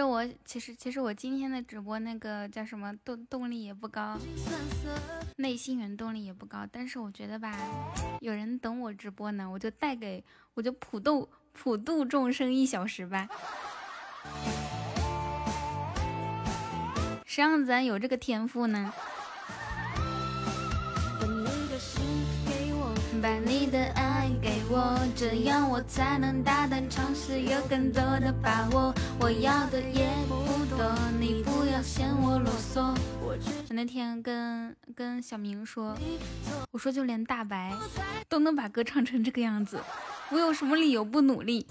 实我其实其实我今天的直播那个叫什么动动力也不高，内心原动力也不高，但是我觉得吧，有人等我直播呢，我就带给我就普度普度众生一小时吧。谁让咱有这个天赋呢？把你的爱我，这样我才能大胆尝试，有更多的把握。我要的也不多，你不要嫌我啰嗦。我那天跟跟小明说，我说就连大白都能把歌唱成这个样子，我有什么理由不努力？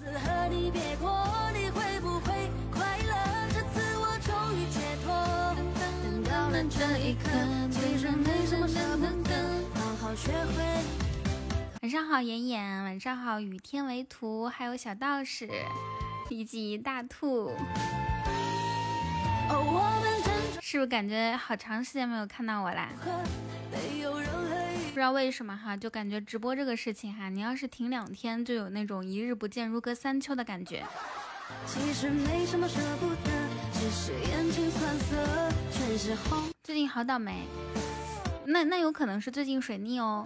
晚上好，妍妍。晚上好，雨天为图，还有小道士以及大兔。是不是感觉好长时间没有看到我啦？不知道为什么哈，就感觉直播这个事情哈，你要是停两天，就有那种一日不见如隔三秋的感觉。最近好倒霉，那那有可能是最近水逆哦。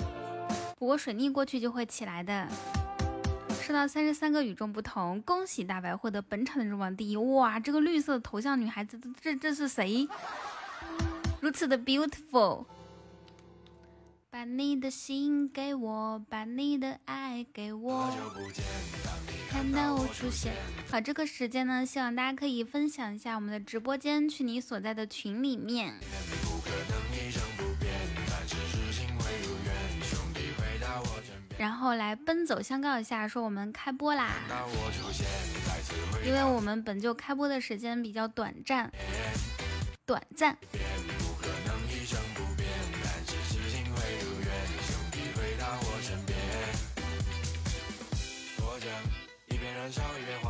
不过水逆过去就会起来的。收到三十三个与众不同，恭喜大白获得本场的入榜第一！哇，这个绿色头像女孩子，这这是谁？如此的 beautiful。把你的心给我，把你的爱给我。看到我出现。好，这个时间呢，希望大家可以分享一下我们的直播间，去你所在的群里面。然后来奔走相告一下，说我们开播啦！因为我们本就开播的时间比较短暂，短暂。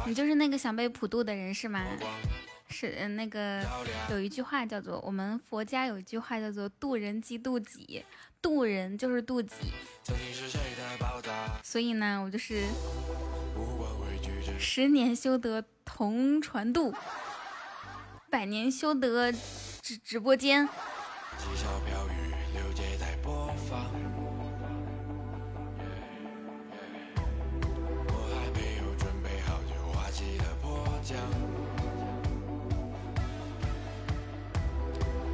你就是那个想被普渡的人是吗？是那个有一句话叫做，我们佛家有一句话叫做渡人即渡己，渡人就是渡己。所以呢，我就是十年修得同船渡，百年修得直直播间。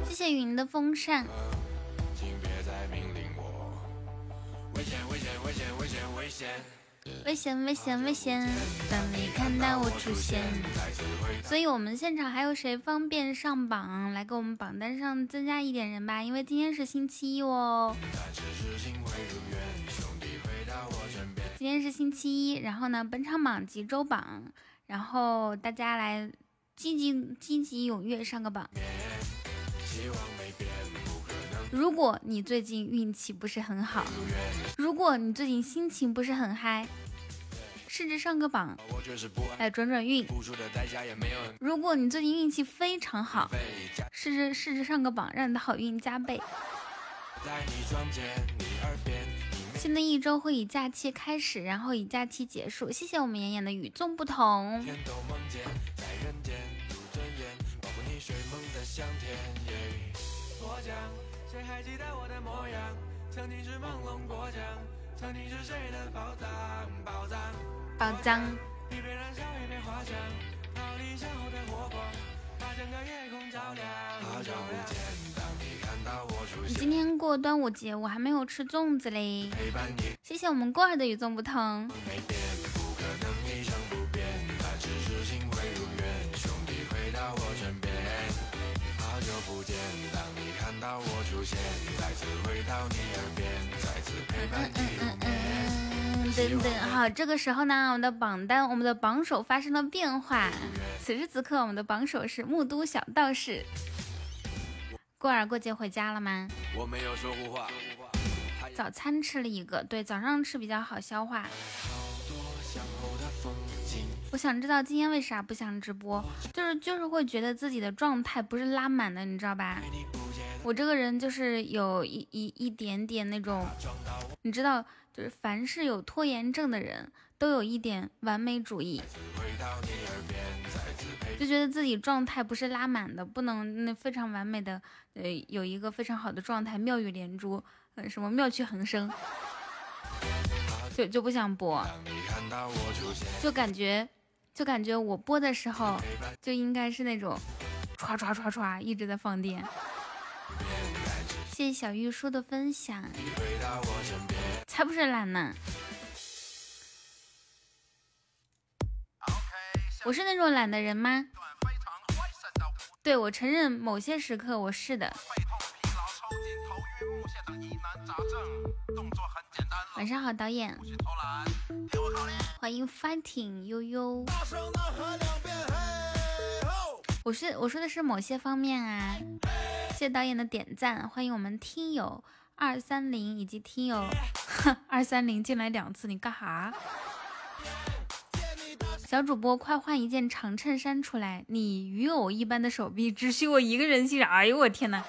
谢谢云的风扇。危险危险危险危险危险！当你看到我出现，所以我们现场还有谁方便上榜来给我们榜单上增加一点人吧？因为今天是星期一哦。今天是星期一，然后呢，本场榜及周榜，然后大家来积极积极踊跃上个榜。如果你最近运气不是很好，如果你最近心情不是很嗨，试着上个榜来转转运。如果你最近运气非常好，试着试着上个榜，让你的好运加倍。新的一周会以假期开始，然后以假期结束。谢谢我们妍妍的与众不同。谁还记得我的模样？曾经是朦胧过江，曾经是谁的宝藏？宝藏，宝藏。一边燃烧一边滑翔，逃离身后的火光，把整个夜空照亮。好久不见，当你看到我出现。今天过端午节，我还没有吃粽子嘞。陪伴你谢谢我们过儿的与众不同。没变，不可能一成不变，但只是心会如愿，兄弟回到我身边。好久不见，当你看到我。等等，好，这个时候呢，我们的榜单，我们的榜首发生了变化。此时此刻，我们的榜首是木都小道士。过儿过节回家了吗？我没有说胡话。早餐吃了一个，对，早上吃比较好消化。我想知道今天为啥不想直播，就是就是会觉得自己的状态不是拉满的，你知道吧？我这个人就是有一一一点点那种，你知道，就是凡是有拖延症的人都有一点完美主义。就觉得自己状态不是拉满的，不能那非常完美的，呃，有一个非常好的状态，妙语连珠，呃，什么妙趣横生，就就不想播，就感觉，就感觉我播的时候就应该是那种，唰唰唰唰一直在放电。谢谢小玉叔的分享，才不是懒呢。我是那种懒的人吗？对，我承认某些时刻我是的。晚上好，导演。欢迎 fighting 悠悠。我是我说的是某些方面啊。谢谢导演的点赞，欢迎我们听友二三零以及听友 二三零进来两次，你干哈？小主播，快换一件长衬衫出来！你鱼偶一般的手臂，只需我一个人欣赏。哎呦我天哪！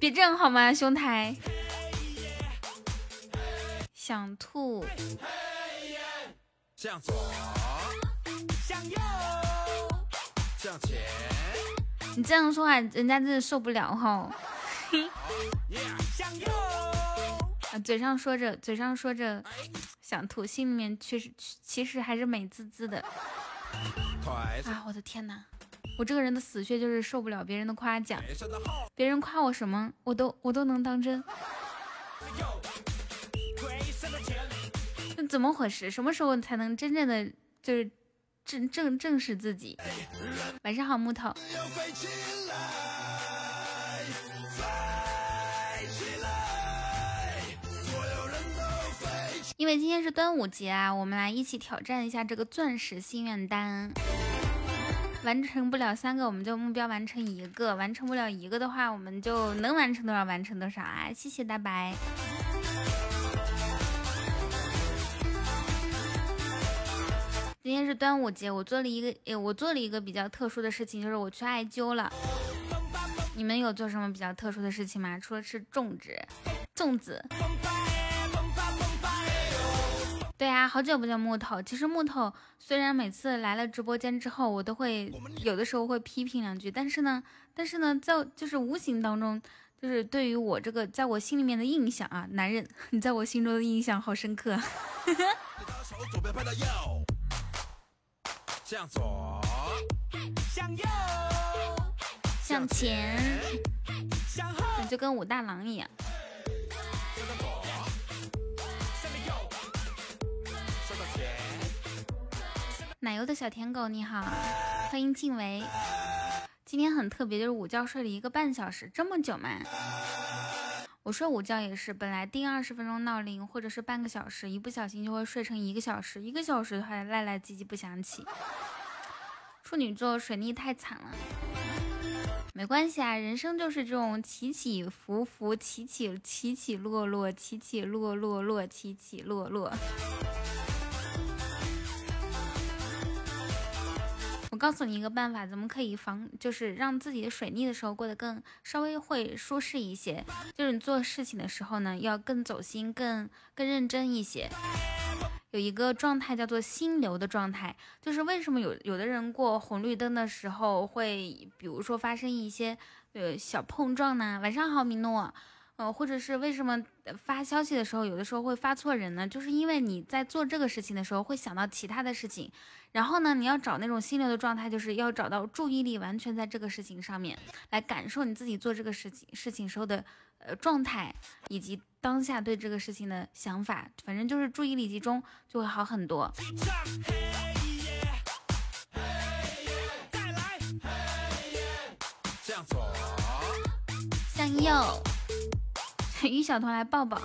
别这样好吗，兄台？想吐。向左，向前。你这样说话，人家真的受不了哈。向右。啊，嘴上说着，嘴上说着。想吐，心里面确实其实还是美滋滋的。啊，我的天哪！我这个人的死穴就是受不了别人的夸奖，别人夸我什么，我都我都能当真。那怎么回事？什么时候才能真正的就是正正正视自己？晚上好，木头。因为今天是端午节啊，我们来一起挑战一下这个钻石心愿单。完成不了三个，我们就目标完成一个；完成不了一个的话，我们就能完成多少完成多少啊！谢谢大白。今天是端午节，我做了一个，诶我做了一个比较特殊的事情，就是我去艾灸了。你们有做什么比较特殊的事情吗？除了吃粽子，粽子。对啊，好久不见木头。其实木头虽然每次来了直播间之后，我都会有的时候会批评两句，但是呢，但是呢，在就是无形当中，就是对于我这个在我心里面的印象啊，男人，你在我心中的印象好深刻。向左，向右，向前，向后，就跟武大郎一样。奶油的小舔狗你好，欢迎静维。今天很特别，就是午觉睡了一个半小时，这么久吗？我睡午觉也是，本来定二十分钟闹铃或者是半个小时，一不小心就会睡成一个小时，一个小时还赖赖唧唧不想起。处女座水逆太惨了，没关系啊，人生就是这种起起伏伏，起起起起落落，起起落落落，起起落落。告诉你一个办法，怎么可以防，就是让自己的水逆的时候过得更稍微会舒适一些。就是你做事情的时候呢，要更走心，更更认真一些。有一个状态叫做心流的状态，就是为什么有有的人过红绿灯的时候会，比如说发生一些呃小碰撞呢？晚上好，米诺。呃，或者是为什么发消息的时候有的时候会发错人呢？就是因为你在做这个事情的时候会想到其他的事情，然后呢，你要找那种心流的状态，就是要找到注意力完全在这个事情上面，来感受你自己做这个事情事情时候的呃状态，以及当下对这个事情的想法，反正就是注意力集中就会好很多。向左，向右。于小彤来抱抱。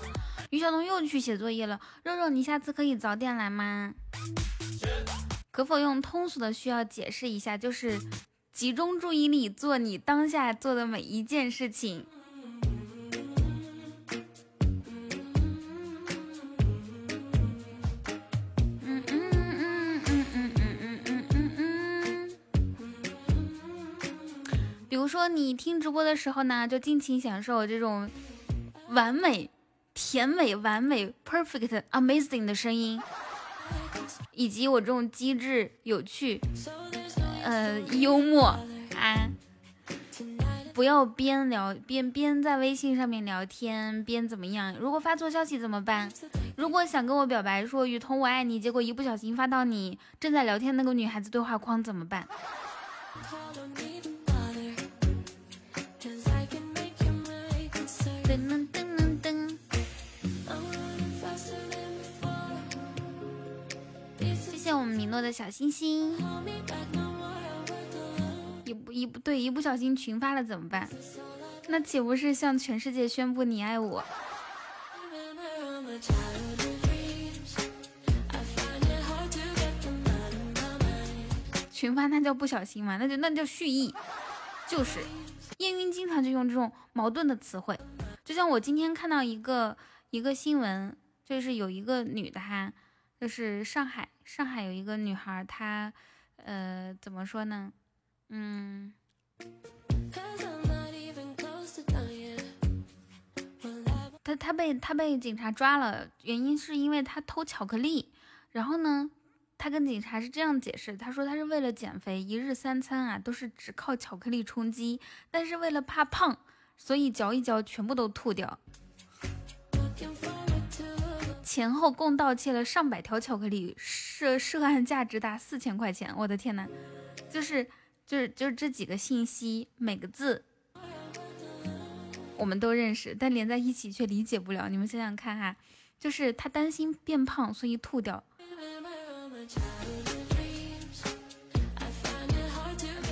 于小彤又去写作业了。肉肉，你下次可以早点来吗？可否用通俗的需要解释一下？就是集中注意力做你当下做的每一件事情。嗯嗯嗯嗯嗯嗯嗯嗯嗯嗯。比如说你听直播的时候呢，就尽情享受这种。完美、甜美、完美、perfect、amazing 的声音，以及我这种机智、有趣、呃幽默啊。不要边聊边边在微信上面聊天边怎么样？如果发错消息怎么办？如果想跟我表白说雨桐我爱你，结果一不小心发到你正在聊天那个女孩子对话框怎么办？米诺的小星星。一不一不对，一不小心群发了怎么办？那岂不是向全世界宣布你爱我？群发那叫不小心吗？那就那叫蓄意，就是燕云经常就用这种矛盾的词汇。就像我今天看到一个一个新闻，就是有一个女的哈，就是上海上海有一个女孩，她呃怎么说呢？嗯，他他被他被警察抓了，原因是因为他偷巧克力。然后呢，他跟警察是这样解释，他说他是为了减肥，一日三餐啊都是只靠巧克力充饥，但是为了怕胖，所以嚼一嚼全部都吐掉。前后共盗窃了上百条巧克力，涉涉案价值达四千块钱。我的天呐，就是。就是就是这几个信息，每个字我们都认识，但连在一起却理解不了。你们想想看哈，就是他担心变胖，所以吐掉；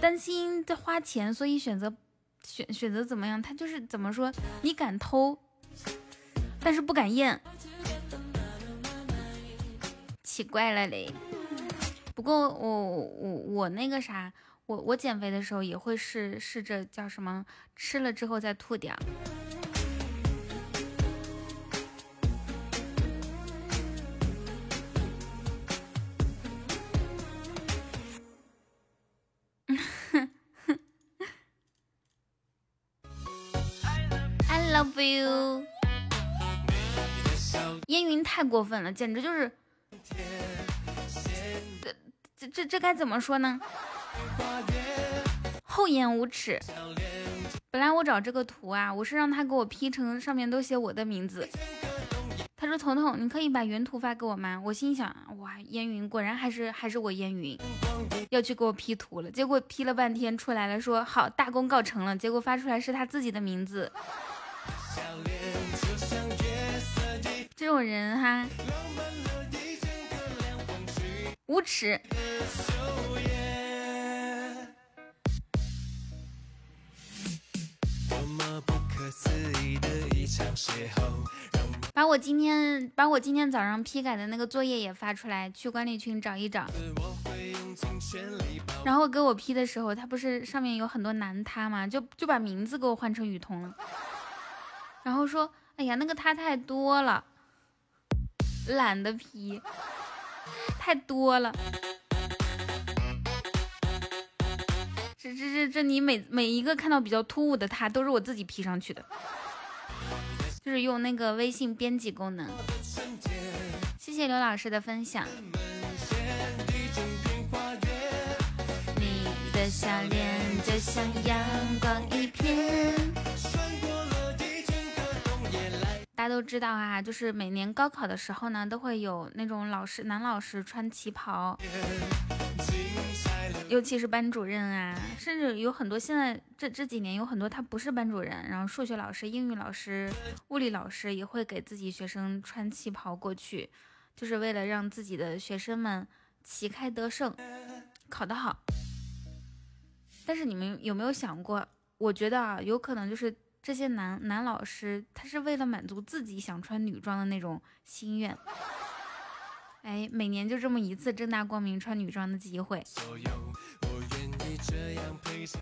担心在花钱，所以选择选选择怎么样？他就是怎么说？你敢偷，但是不敢验，奇怪了嘞。不过我我我那个啥。我我减肥的时候也会试试着叫什么吃了之后再吐掉。I love you。烟云太过分了，简直就是，这这这该怎么说呢？厚颜无耻！本来我找这个图啊，我是让他给我 P 成上面都写我的名字。他说：“彤彤，你可以把原图发给我吗？”我心想：“哇，烟云果然还是还是我烟云，要去给我 P 图了。”结果 P 了半天出来了，说好大功告成了。结果发出来是他自己的名字。这种人哈，无耻！把我今天把我今天早上批改的那个作业也发出来，去管理群找一找。然后给我批的时候，他不是上面有很多男他吗？就就把名字给我换成雨桐了。然后说，哎呀，那个他太多了，懒得批，太多了。这这这这，你每每一个看到比较突兀的他，都是我自己 P 上去的，就是用那个微信编辑功能。谢谢刘老师的分享。你的笑脸就像阳光一片。大家都知道啊，就是每年高考的时候呢，都会有那种老师男老师穿旗袍。尤其是班主任啊，甚至有很多现在这这几年有很多他不是班主任，然后数学老师、英语老师、物理老师也会给自己学生穿旗袍过去，就是为了让自己的学生们旗开得胜，考得好。但是你们有没有想过？我觉得啊，有可能就是这些男男老师，他是为了满足自己想穿女装的那种心愿。哎，每年就这么一次正大光明穿女装的机会，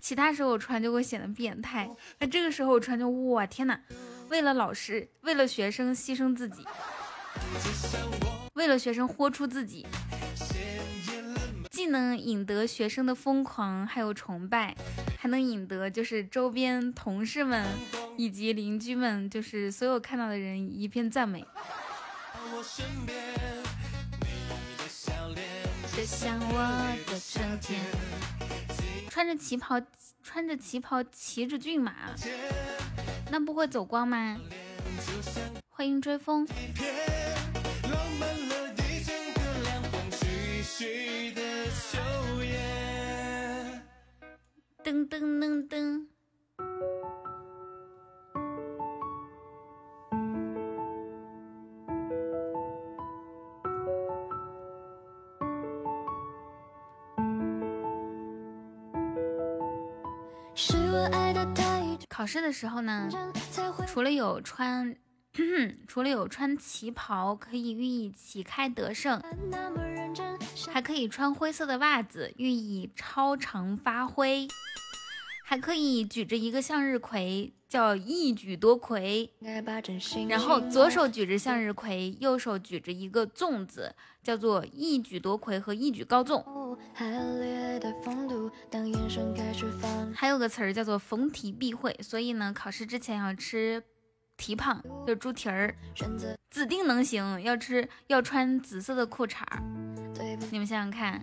其他时候我穿就会显得变态。那这个时候我穿就哇天哪！为了老师，为了学生牺牲自己，为了学生豁出自己，既能引得学生的疯狂还有崇拜，还能引得就是周边同事们以及邻居们，就是所有看到的人一片赞美。像我的春天。穿着旗袍，穿着旗袍骑着骏马，那不会走光吗？欢迎追风。噔噔噔噔。考试的时候呢，除了有穿，除了有穿旗袍可以寓意旗开得胜，还可以穿灰色的袜子寓意超常发挥，还可以举着一个向日葵叫一举夺魁，然后左手举着向日葵，右手举着一个粽子，叫做一举夺魁和一举高粽。还有个词儿叫做逢题必会，所以呢，考试之前要吃蹄膀，就猪蹄儿，指定能行。要吃要穿紫色的裤衩儿，你们想想看，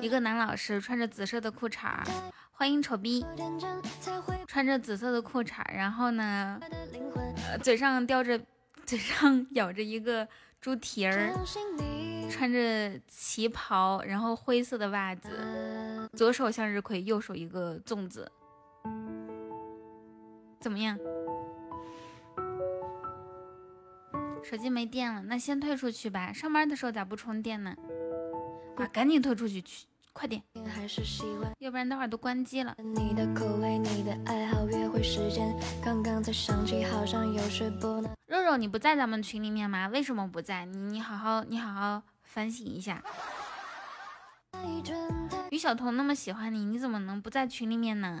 一个男老师穿着紫色的裤衩儿，欢迎丑逼，穿着紫色的裤衩，然后呢，呃嘴上叼着，嘴上咬着一个猪蹄儿。穿着旗袍，然后灰色的袜子，左手向日葵，右手一个粽子，怎么样？手机没电了，那先退出去吧。上班的时候咋不充电呢？啊，赶紧退出去，去，快点，要不然待会儿都关机了。肉肉，你不在咱们群里面吗？为什么不在？你你好好，你好好。反省一下，于晓彤那么喜欢你，你怎么能不在群里面呢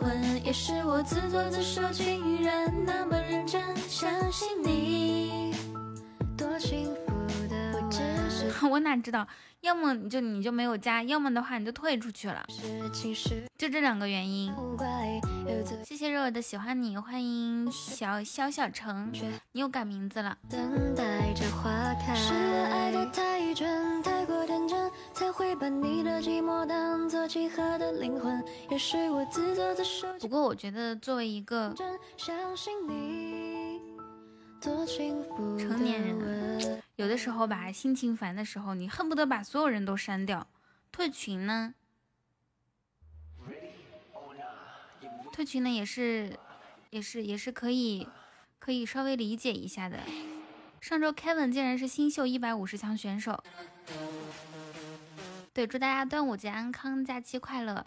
也是我自作自受，竟然那么认真，相信你，多幸福。我哪知道？要么你就你就没有加，要么的话你就退出去了，就这两个原因。谢谢肉肉的喜欢你，欢迎小小小城，你又改名字了。不过我觉得作为一个。成年人有的时候吧，心情烦的时候，你恨不得把所有人都删掉。退群呢？退群呢也是，也是，也是可以，可以稍微理解一下的。上周 Kevin 竟然是新秀一百五十强选手。对，祝大家端午节安康，假期快乐。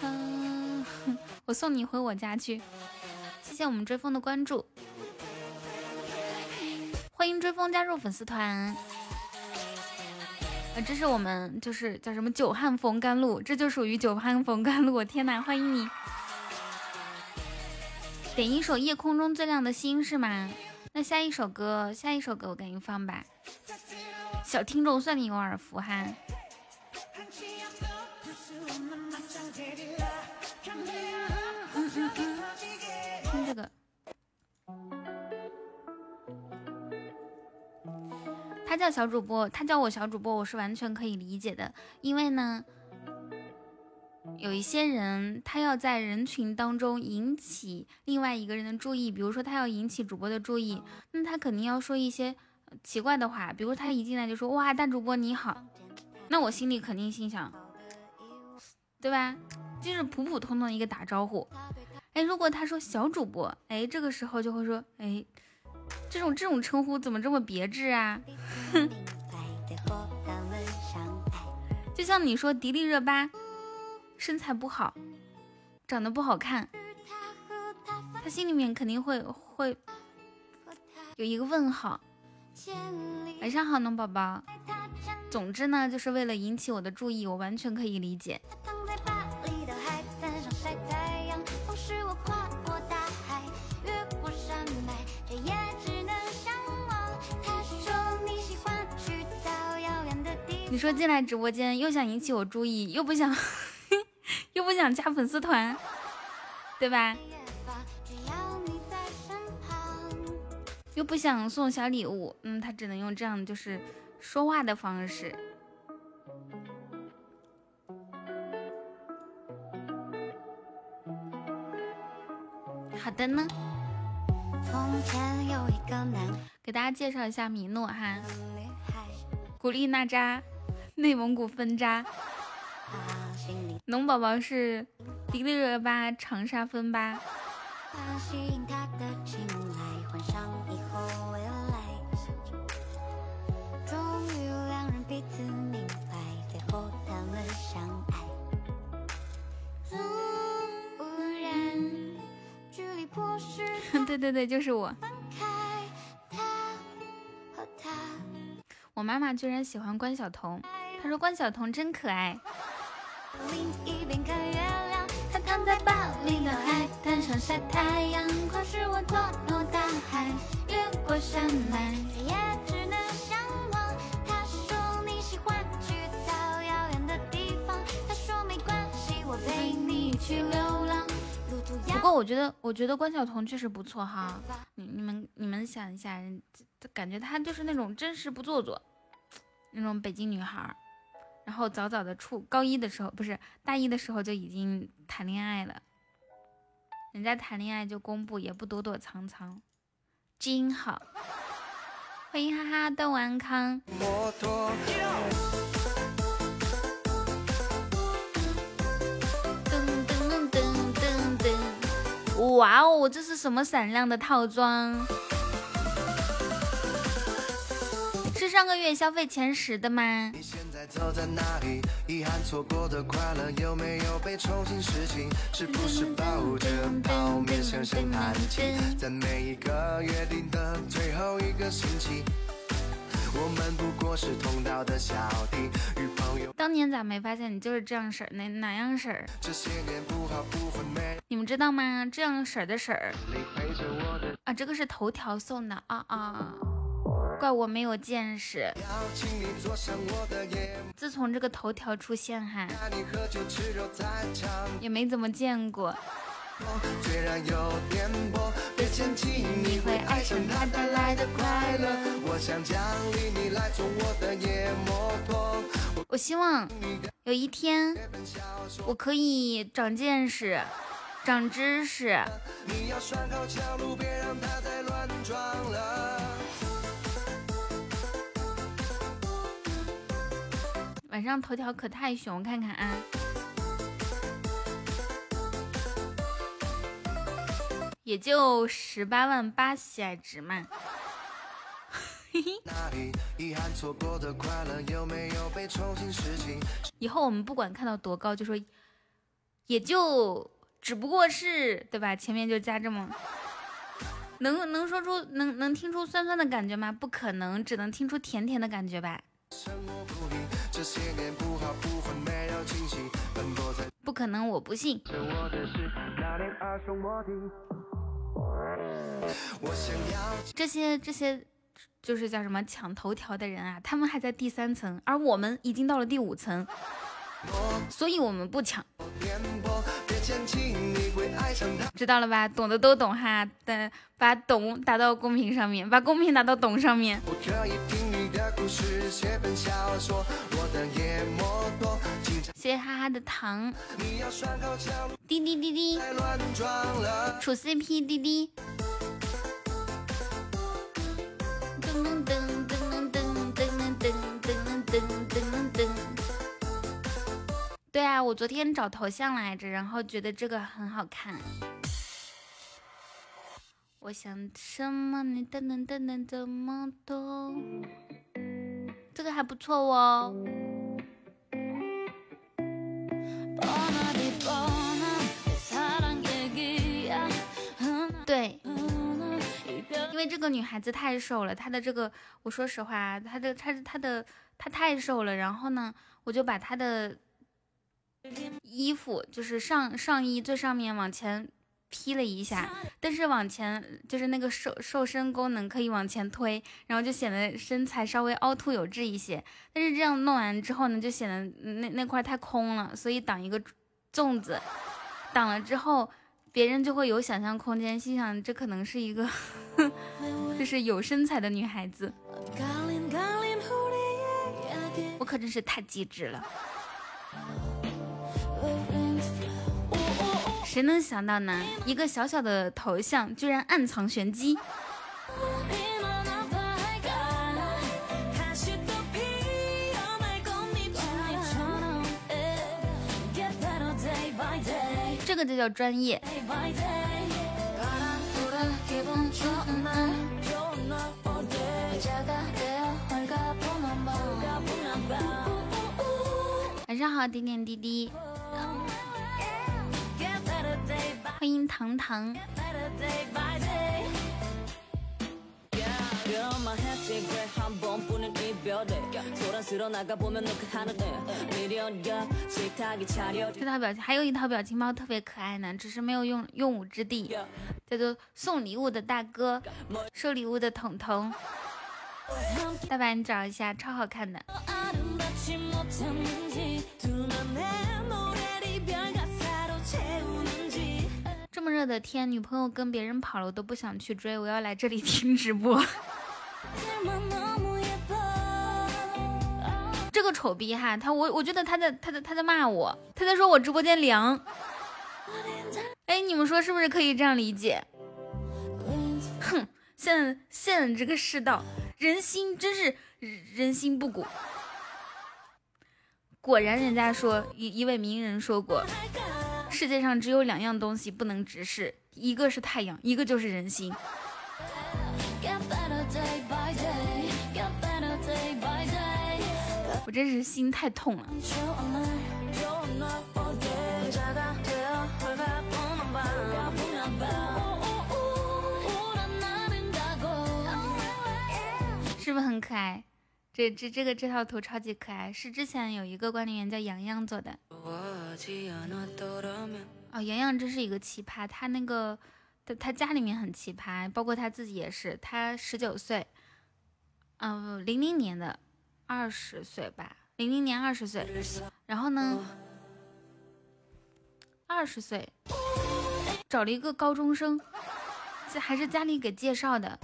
嗯我送你回我家去。谢我们追风的关注，欢迎追风加入粉丝团。啊，这是我们就是叫什么久旱逢甘露，这就属于久旱逢甘露。我天哪，欢迎你！点一首夜空中最亮的星是吗？那下一首歌，下一首歌我给你放吧。小听众算你有耳福哈。这个，他叫小主播，他叫我小主播，我是完全可以理解的。因为呢，有一些人他要在人群当中引起另外一个人的注意，比如说他要引起主播的注意，那他肯定要说一些奇怪的话，比如他一进来就说哇大主播你好，那我心里肯定心想，对吧？就是普普通通一个打招呼。哎，如果他说小主播，哎，这个时候就会说，哎，这种这种称呼怎么这么别致啊？哼，就像你说迪丽热巴身材不好，长得不好看，他心里面肯定会会有一个问号。晚上好，农宝宝。总之呢，就是为了引起我的注意，我完全可以理解。你说进来直播间又想引起我注意，又不想，又不想加粉丝团，对吧？又不想送小礼物，嗯，他只能用这样就是说话的方式。好的呢。给大家介绍一下米诺哈，古力娜扎，内蒙古分扎，农宝宝是迪丽热巴长沙分吧。对对对，就是我。我妈妈居然喜欢关晓彤，说关晓彤真可爱。不过我觉得，我觉得关晓彤确实不错哈。你你们你们想一下，感觉她就是那种真实不做作那种北京女孩。然后早早的处高一的时候，不是大一的时候就已经谈恋爱了。人家谈恋爱就公布，也不躲躲藏藏，真好。欢迎哈哈的安康。哇哦，这是什么闪亮的套装？上个月消费前十的吗？你现在走在哪里？遗憾错过的快乐有没有被重新拾起？是不是抱着泡面？在每一个约定的最后一个星期，我们不过是同道的小弟与朋友。当年咋没发现你就是这样式儿？哪哪样式儿？这些年不好不。你们知道吗？这样婶儿的婶儿啊，这个是头条送的啊。啊怪我没有见识。自从这个头条出现哈，也没怎么见过。虽然有别嫌弃你会爱上它带来的快乐。我想奖励你来做我的夜摩托。我希望有一天我可以长见识、长知识。你要拴好别让它再乱撞了。晚上头条可太熊，看看啊。也就十八万八喜爱值嘛。以后我们不管看到多高，就说也就只不过是对吧？前面就加这么，能能说出能能听出酸酸的感觉吗？不可能，只能听出甜甜的感觉吧。这些年不好，不会没有惊喜。不可能，我不信。这些这些就是叫什么抢头条的人啊，他们还在第三层，而我们已经到了第五层，所以我们不抢，知道了吧？懂的都懂哈，的把懂打到公屏上面，把公屏打到懂上面。谢谢哈哈的糖，滴滴滴滴，处 CP 滴滴。噔噔噔噔噔噔噔噔噔噔噔。对啊，我昨天找头像来着，然后觉得这个很好看。我想什么你等等等等这么多，这个还不错哦。对。因为这个女孩子太瘦了，她的这个，我说实话，她的她她的她太瘦了，然后呢，我就把她的衣服，就是上上衣最上面往前。劈了一下，但是往前就是那个瘦瘦身功能可以往前推，然后就显得身材稍微凹凸有致一些。但是这样弄完之后呢，就显得那那块太空了，所以挡一个粽子，挡了之后，别人就会有想象空间，心想这可能是一个 就是有身材的女孩子。我可真是太机智了。谁能想到呢？一个小小的头像，居然暗藏玄机。这个就叫专业。晚上好，点点滴滴。欢迎糖糖。这套表情还有一套表情包特别可爱呢，只是没有用用武之地，叫做送礼物的大哥，收礼物的彤彤。大白你找一下，超好看的。这么热的天，女朋友跟别人跑了，我都不想去追，我要来这里 听直播。这个丑逼哈，他我我觉得他在他在他在骂我，他在说我直播间凉。哎，你们说是不是可以这样理解？哼，现现在这个世道，人心真是人心不古。果然，人家说一一位名人说过。世界上只有两样东西不能直视，一个是太阳，一个就是人心。我真是心太痛了。是不是很可爱？这这这个这套图超级可爱，是之前有一个管理员叫洋洋做的。哦，洋洋真是一个奇葩，他那个他他家里面很奇葩，包括他自己也是。他十九岁，嗯，零零年的二十岁吧，零零年二十岁。然后呢，二十岁找了一个高中生，这还是家里给介绍的。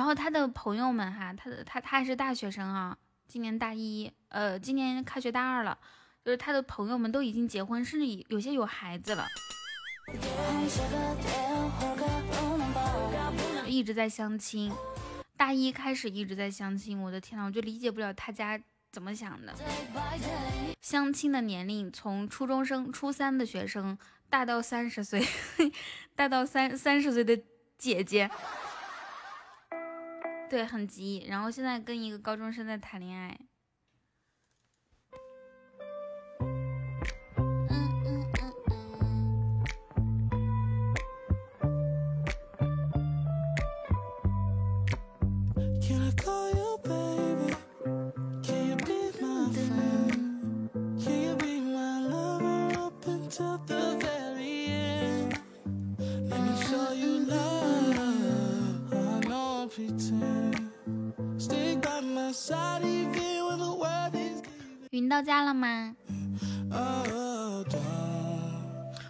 然后他的朋友们哈，他的他他还是大学生啊，今年大一，呃，今年开学大二了，就是他的朋友们都已经结婚，甚至有些有孩子了，一直在相亲，大一开始一直在相亲，我的天呐，我就理解不了他家怎么想的，相亲的年龄从初中生、初三的学生，大到三十岁，大到三三十岁的姐姐。对，很急，然后现在跟一个高中生在谈恋爱。云到家了吗？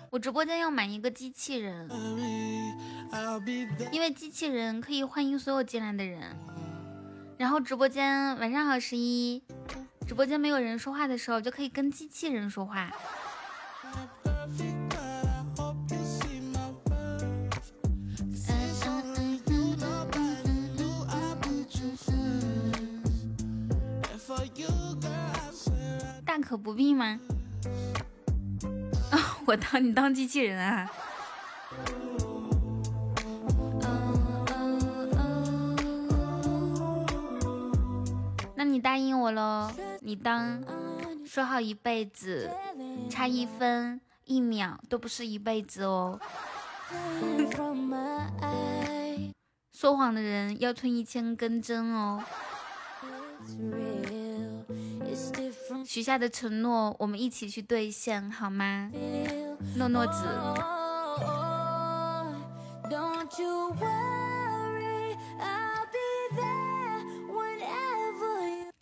我直播间要买一个机器人，因为机器人可以欢迎所有进来的人。然后直播间晚上好十一，直播间没有人说话的时候，就可以跟机器人说话。大可不必吗？我当你当机器人啊？那你答应我喽？你当说好一辈子差一分。一秒都不是一辈子哦。说谎的人要吞一千根针哦。许下的承诺，我们一起去兑现，好吗？诺诺子。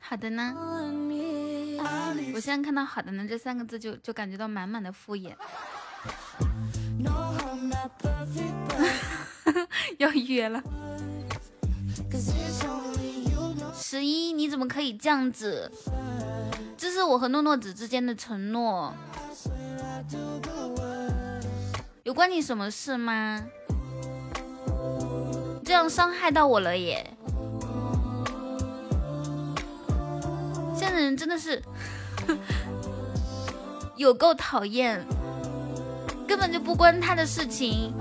好的呢。我现在看到“好的呢”这三个字，就就感觉到满满的敷衍。要约了。十一，你怎么可以这样子？这是我和诺诺子之间的承诺，有关你什么事吗？这样伤害到我了耶！现在的人真的是 有够讨厌，根本就不关他的事情，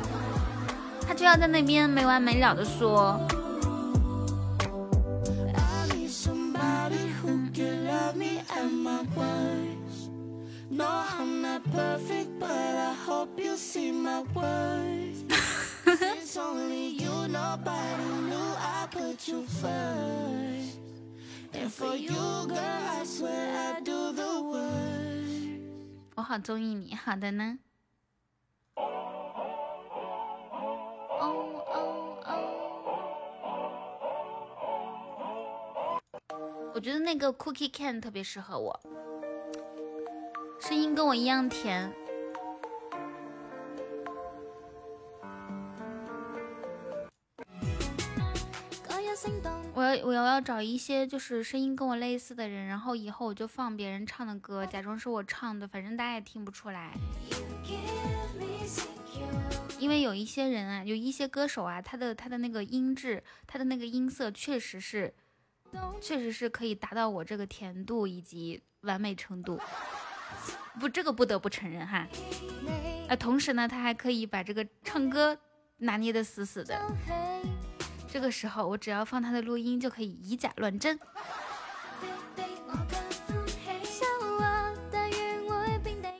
他就要在那边没完没了的说。我好中意你，好的呢。我觉得那个 Cookie Can 特别适合我，声音跟我一样甜。我要我要要找一些就是声音跟我类似的人，然后以后我就放别人唱的歌，假装是我唱的，反正大家也听不出来。因为有一些人啊，有一些歌手啊，他的他的那个音质，他的那个音色，确实是，确实是可以达到我这个甜度以及完美程度。不，这个不得不承认哈。啊，同时呢，他还可以把这个唱歌拿捏的死死的。这个时候，我只要放他的录音，就可以以假乱真。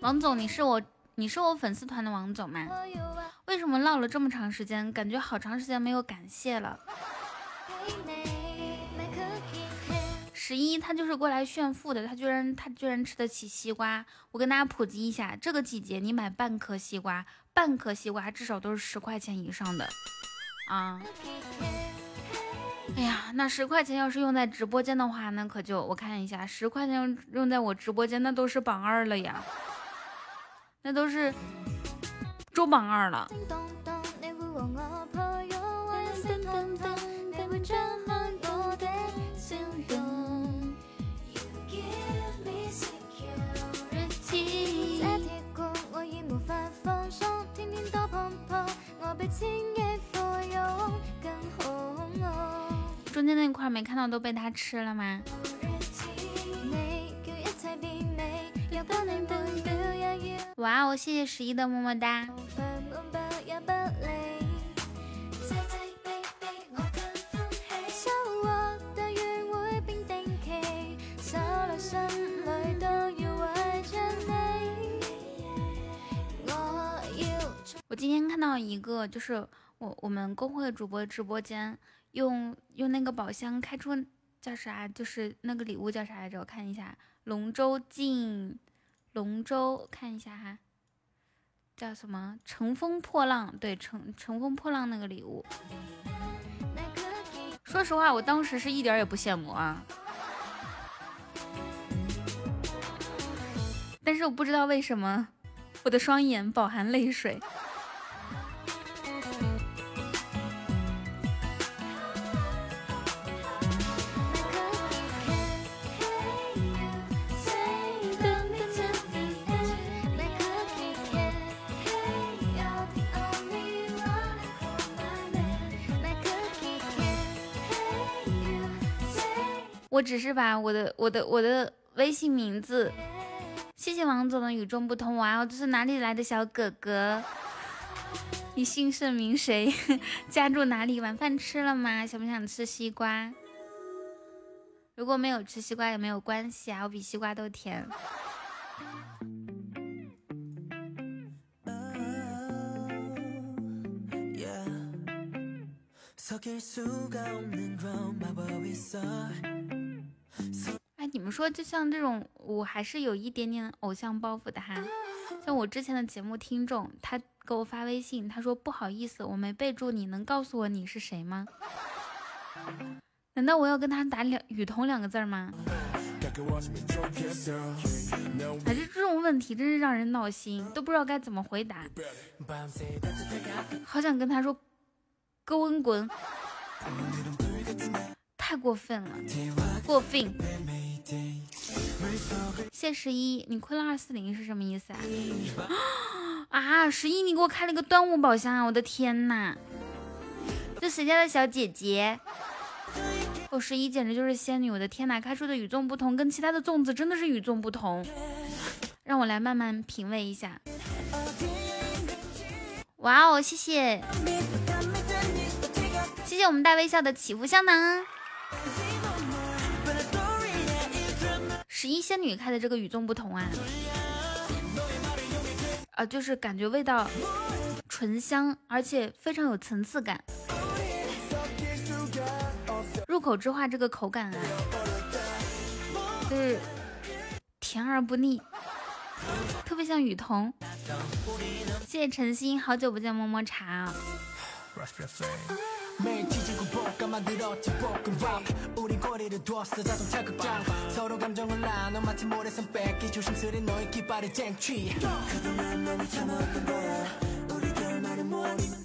王总，你是我，你是我粉丝团的王总吗？为什么唠了这么长时间，感觉好长时间没有感谢了？十一，他就是过来炫富的，他居然他居然吃得起西瓜。我跟大家普及一下，这个季节你买半颗西瓜，半颗西瓜至少都是十块钱以上的。啊，哎呀，那十块钱要是用在直播间的话，那可就我看一下，十块钱用在我直播间，那都是榜二了呀，那都是周榜二了。中间那块没看到都被他吃了吗？哇哦，谢谢十一的么么哒！今天看到一个，就是我我们公会主播直播间。用用那个宝箱开出叫啥？就是那个礼物叫啥来着？我看一下，龙舟进龙舟，看一下哈，叫什么？乘风破浪，对，乘乘风破浪那个礼物。说实话，我当时是一点也不羡慕啊，但是我不知道为什么，我的双眼饱含泪水。我只是把我的我的我的微信名字，谢谢王总的与众不同。哇哦，这是哪里来的小哥哥？你姓甚名谁？家住哪里？晚饭吃了吗？想不想吃西瓜？如果没有吃西瓜也没有关系啊，我比西瓜都甜。哎，你们说，就像这种，我还是有一点点偶像包袱的哈。像我之前的节目听众，他给我发微信，他说不好意思，我没备注，你能告诉我你是谁吗？难道我要跟他打两雨桐两个字吗？还是这种问题真是让人闹心，都不知道该怎么回答。好想跟他说，滚滚，过分了，过分。谢十一，你亏了二四零是什么意思啊？啊，十一，你给我开了个端午宝箱啊！我的天呐，这谁家的小姐姐？我十一简直就是仙女！我的天呐，开出的与众不同，跟其他的粽子真的是与众不同。让我来慢慢品味一下。哇哦，谢谢，谢谢我们大微笑的祈福香囊。十一仙女开的这个与众不同啊，啊，就是感觉味道醇香，而且非常有层次感。入口之话，这个口感啊，就是甜而不腻，特别像雨桐。谢谢晨曦，好久不见，么么茶啊。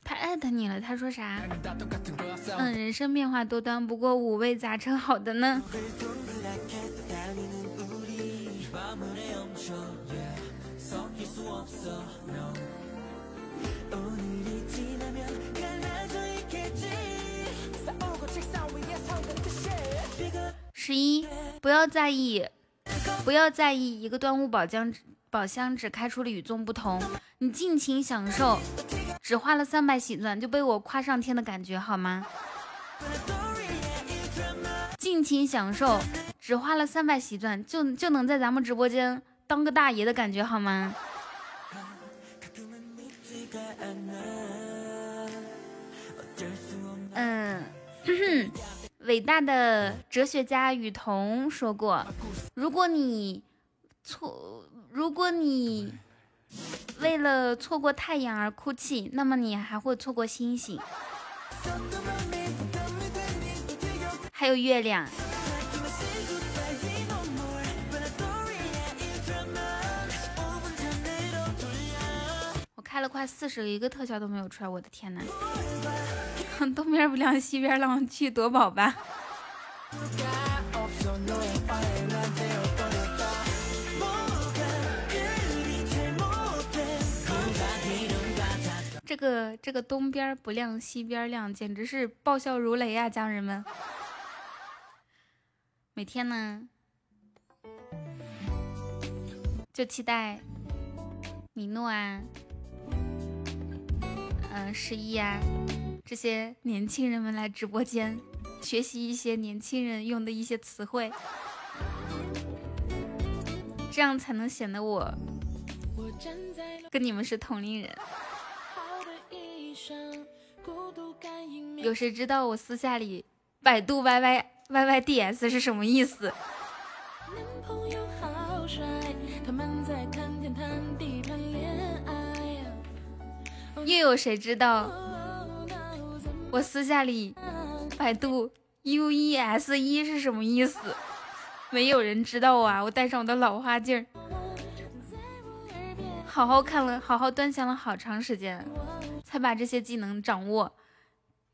他艾特你了，他说啥？嗯，人生变化多端，不过五味杂陈好的呢。十一，不要在意，不要在意一个端午宝箱宝箱只开出了与众不同，你尽情享受，只花了三百喜钻就被我夸上天的感觉好吗？尽情享受，只花了三百喜钻就就能在咱们直播间当个大爷的感觉好吗？嗯。伟大的哲学家雨桐说过：“如果你错，如果你为了错过太阳而哭泣，那么你还会错过星星，还有月亮。”我开了快四十个，一个特效都没有出来，我的天呐！东边不亮西边亮，去夺宝吧！这个这个东边不亮西边亮，简直是爆笑如雷啊！家人们，每天呢就期待米诺啊，嗯，十一啊。这些年轻人们来直播间学习一些年轻人用的一些词汇，这样才能显得我跟你们是同龄人。有谁知道我私下里百度 Y Y Y Y D S 是什么意思？又有谁知道？我私下里百度 U E S 一是什么意思？没有人知道啊！我带上我的老花镜，好好看了，好好端详了好长时间，才把这些技能掌握。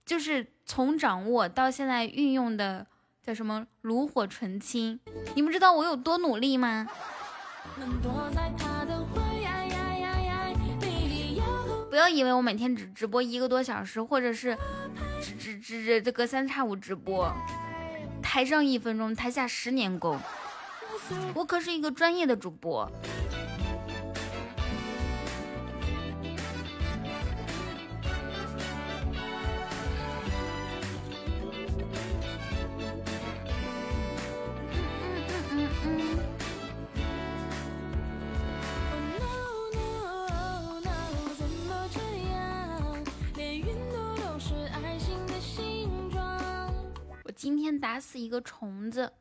就是从掌握到现在运用的，叫什么炉火纯青？你们知道我有多努力吗？不要以为我每天只直播一个多小时，或者是只只只只这隔三差五直播，台上一分钟，台下十年功。我可是一个专业的主播。打死一个虫子。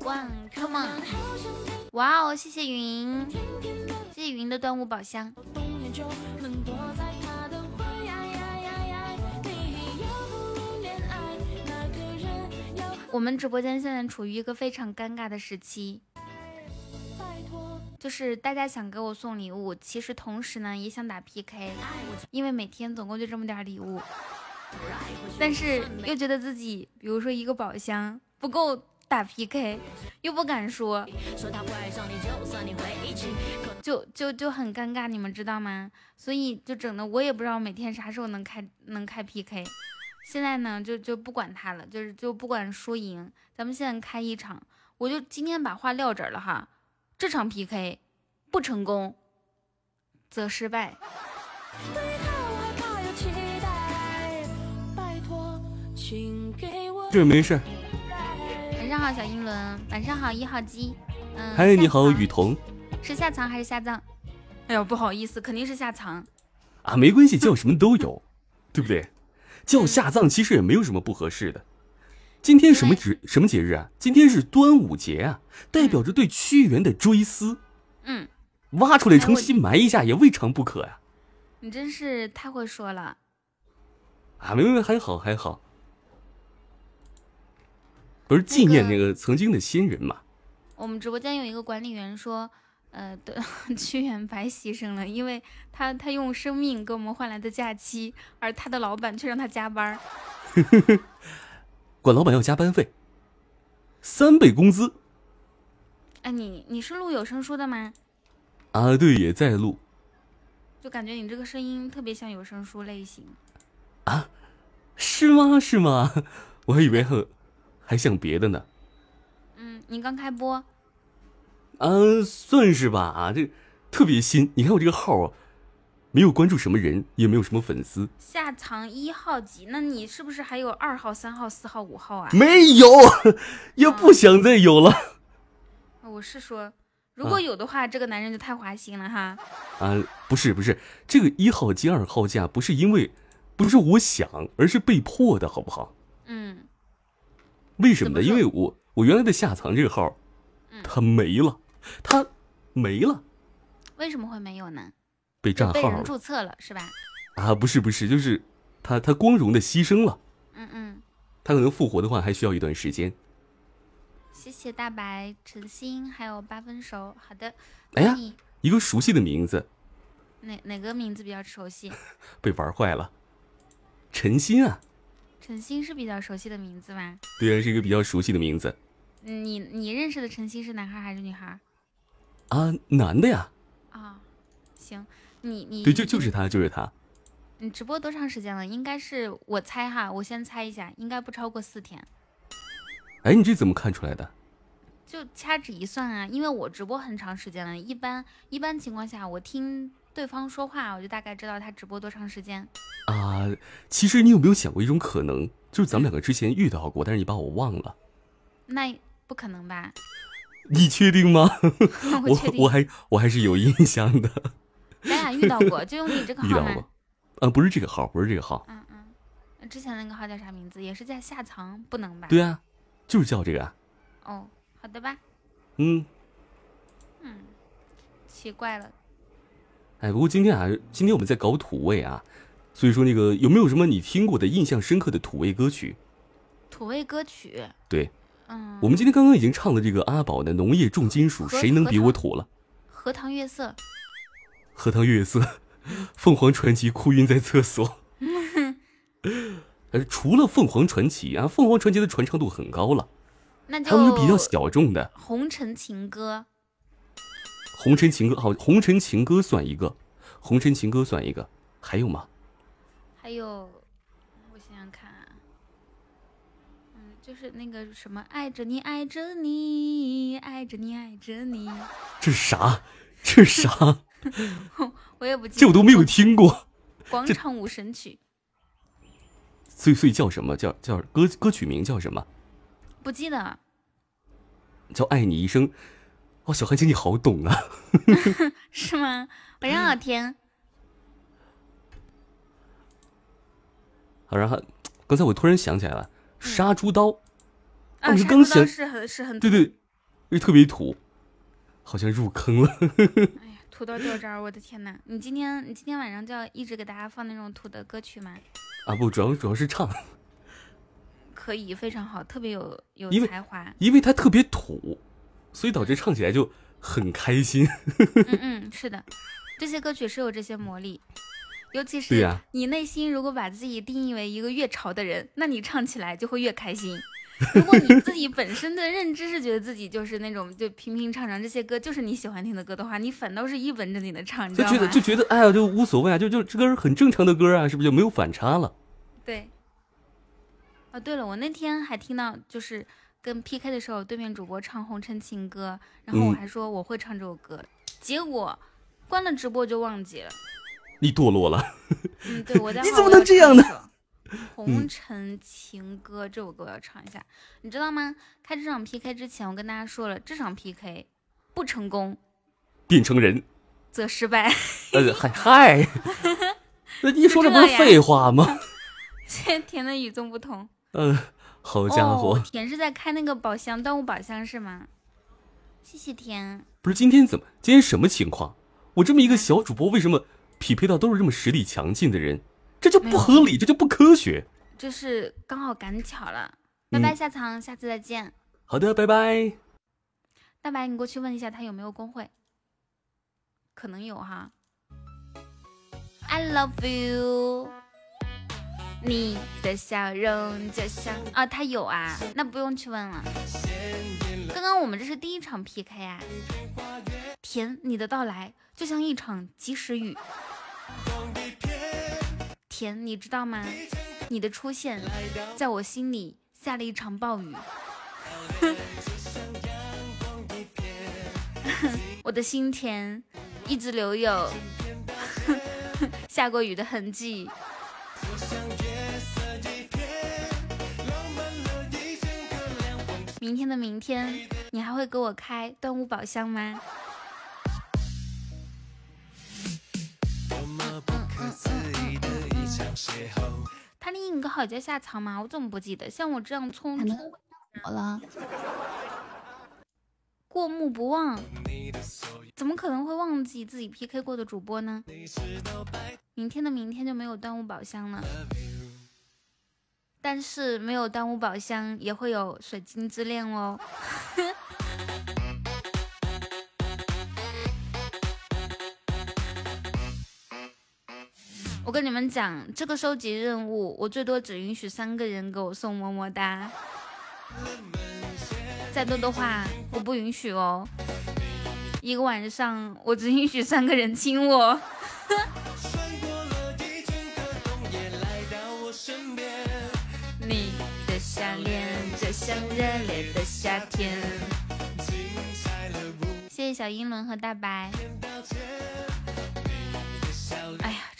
One, come on！哇哦，谢谢云，谢谢云的端午宝箱。我们直播间现在处于一个非常尴尬的时期，就是大家想给我送礼物，其实同时呢也想打 PK，因为每天总共就这么点礼物，但是又觉得自己，比如说一个宝箱不够打 PK，又不敢说，就就就很尴尬，你们知道吗？所以就整的我也不知道每天啥时候能开能开 PK。现在呢，就就不管他了，就是就不管输赢，咱们现在开一场，我就今天把话撂这儿了哈。这场 PK 不成功则失败。这没事。晚上好，小英伦。晚上好，一号机。嗯。嗨，你好，雨桐。是下藏还是下葬？哎呦，不好意思，肯定是下藏。啊，没关系，叫什么都有，对不对？叫下葬其实也没有什么不合适的。今天什么节什么节日啊？今天是端午节啊，代表着对屈原的追思。嗯，挖出来重新埋一下也未尝不可呀。你真是太会说了。啊，没没还好还好，不是纪念那个曾经的先人嘛？我们直播间有一个管理员说。呃，对，屈原白牺牲了，因为他他用生命给我们换来的假期，而他的老板却让他加班 管老板要加班费，三倍工资。哎，你你是录有声书的吗？啊，对，也在录。就感觉你这个声音特别像有声书类型。啊？是吗？是吗？我还以为很还像别的呢。嗯，你刚开播。嗯，算是吧啊，这特别新。你看我这个号，没有关注什么人，也没有什么粉丝。下藏一号机，那你是不是还有二号、三号、四号、五号啊？没有，也不想再有了。我是说，如果有的话，这个男人就太花心了哈。啊，不是不是，这个一号机、二号架不是因为，不是我想，而是被迫的，好不好？嗯。为什么呢？因为我我原来的下藏这个号，它没了。它没了，为什么会没有呢？被账号被人注册了是吧？啊，不是不是，就是他他光荣的牺牲了。嗯嗯，他可能复活的话还需要一段时间。谢谢大白、晨星还有八分熟。好的，哎呀，一个熟悉的名字。哪哪个名字比较熟悉？被玩坏了。陈星啊。陈星是比较熟悉的名字吗？对啊，是一个比较熟悉的名字。你你认识的陈星是男孩还是女孩？啊，男的呀！啊，行，你你对，就就是他，就是他。你直播多长时间了？应该是我猜哈，我先猜一下，应该不超过四天。哎，你这怎么看出来的？就掐指一算啊，因为我直播很长时间了，一般一般情况下，我听对方说话，我就大概知道他直播多长时间。啊，其实你有没有想过一种可能，就是咱们两个之前遇到过，但是你把我忘了。那不可能吧？你确定吗？我我还我还是有印象的。咱俩遇到过，就用你这个 号吗？啊，不是这个号，不是这个号。嗯嗯，之前那个号叫啥名字？也是在下藏，不能吧？对啊，就是叫这个。哦，好的吧。嗯嗯，奇怪了。哎，不过今天啊，今天我们在搞土味啊，所以说那个有没有什么你听过的印象深刻的土味歌曲？土味歌曲？对。嗯，我们今天刚刚已经唱了这个阿宝的《农业重金属》，谁能比我土了？荷塘月色，荷塘月色，凤凰传奇哭晕在厕所。呃，除了凤凰传奇啊，凤凰传奇的传唱度很高了。那就还有比较小众的红尘情歌。红尘情歌好，红尘情歌算一个，红尘情歌算一个，还有吗？还有。我想想看就是那个什么，爱着你，爱着你，爱着你，爱着你。这是啥？这是啥？我也不记得。这我都没有听过。广场舞神曲。所以，所以叫什么叫叫歌歌曲名叫什么？不记得。叫爱你一生。哦，小韩姐你好懂啊。是吗？晚上好，天。好，然后刚才我突然想起来了，杀猪刀。啊，我是刚想是很是很对对，又特别土，好像入坑了。土到掉渣儿，我的天呐！你今天你今天晚上就要一直给大家放那种土的歌曲吗？啊不，主要主要是唱。可以，非常好，特别有有才华。因为他特别土，所以导致唱起来就很开心。嗯嗯，是的，这些歌曲是有这些魔力，尤其是你内心如果把自己定义为一个越潮的人，那你唱起来就会越开心。如果你自己本身的认知是觉得自己就是那种就平平常常，这些歌就是你喜欢听的歌的话，你反倒是一本正经的唱，就觉得就觉得哎呀，就无所谓啊，就就这歌是很正常的歌啊，是不是就没有反差了？对。哦，对了，我那天还听到就是跟 PK 的时候，对面主播唱《红尘情歌》，然后我还说我会唱这首歌，结果关了直播就忘记了。你堕落了。嗯，对，我在。你怎么能这样呢？红尘情歌这首歌我要唱一下，你知道吗？开这场 PK 之前，我跟大家说了，这场 PK 不成功，变成人则失败。呃，嗨嗨，那你说这不是废话吗？现在甜的与众不同。嗯，好家伙，甜是在开那个宝箱，端午宝箱是吗？谢谢甜。不是今天怎么？今天什么情况？我这么一个小主播，为什么匹配到都是这么实力强劲的人？这就不合理，这就不科学。就是刚好赶巧了。拜拜，下场，下次再见。好的，拜拜。大白，你过去问一下他有没有工会，可能有哈。I love you。你的笑容就像啊，他有啊，那不用去问了。刚刚我们这是第一场 PK 啊。甜，你的到来就像一场及时雨。甜，你知道吗？你的出现在我心里下了一场暴雨。我的心田一直留有 下过雨的痕迹。明天的明天，你还会给我开端午宝箱吗？他另一个好叫夏草吗？我怎么不记得？像我这样匆匆怎么了？过目不忘，怎么可能会忘记自己 PK 过的主播呢？明天的明天就没有端午宝箱了，但是没有端午宝箱也会有水晶之恋哦。我跟你们讲，这个收集任务，我最多只允许三个人给我送么么哒，再多的话我不允许哦。一个晚上我只允许三个人亲我。你的笑脸就像热烈的夏天。谢谢小英伦和大白。哎呀，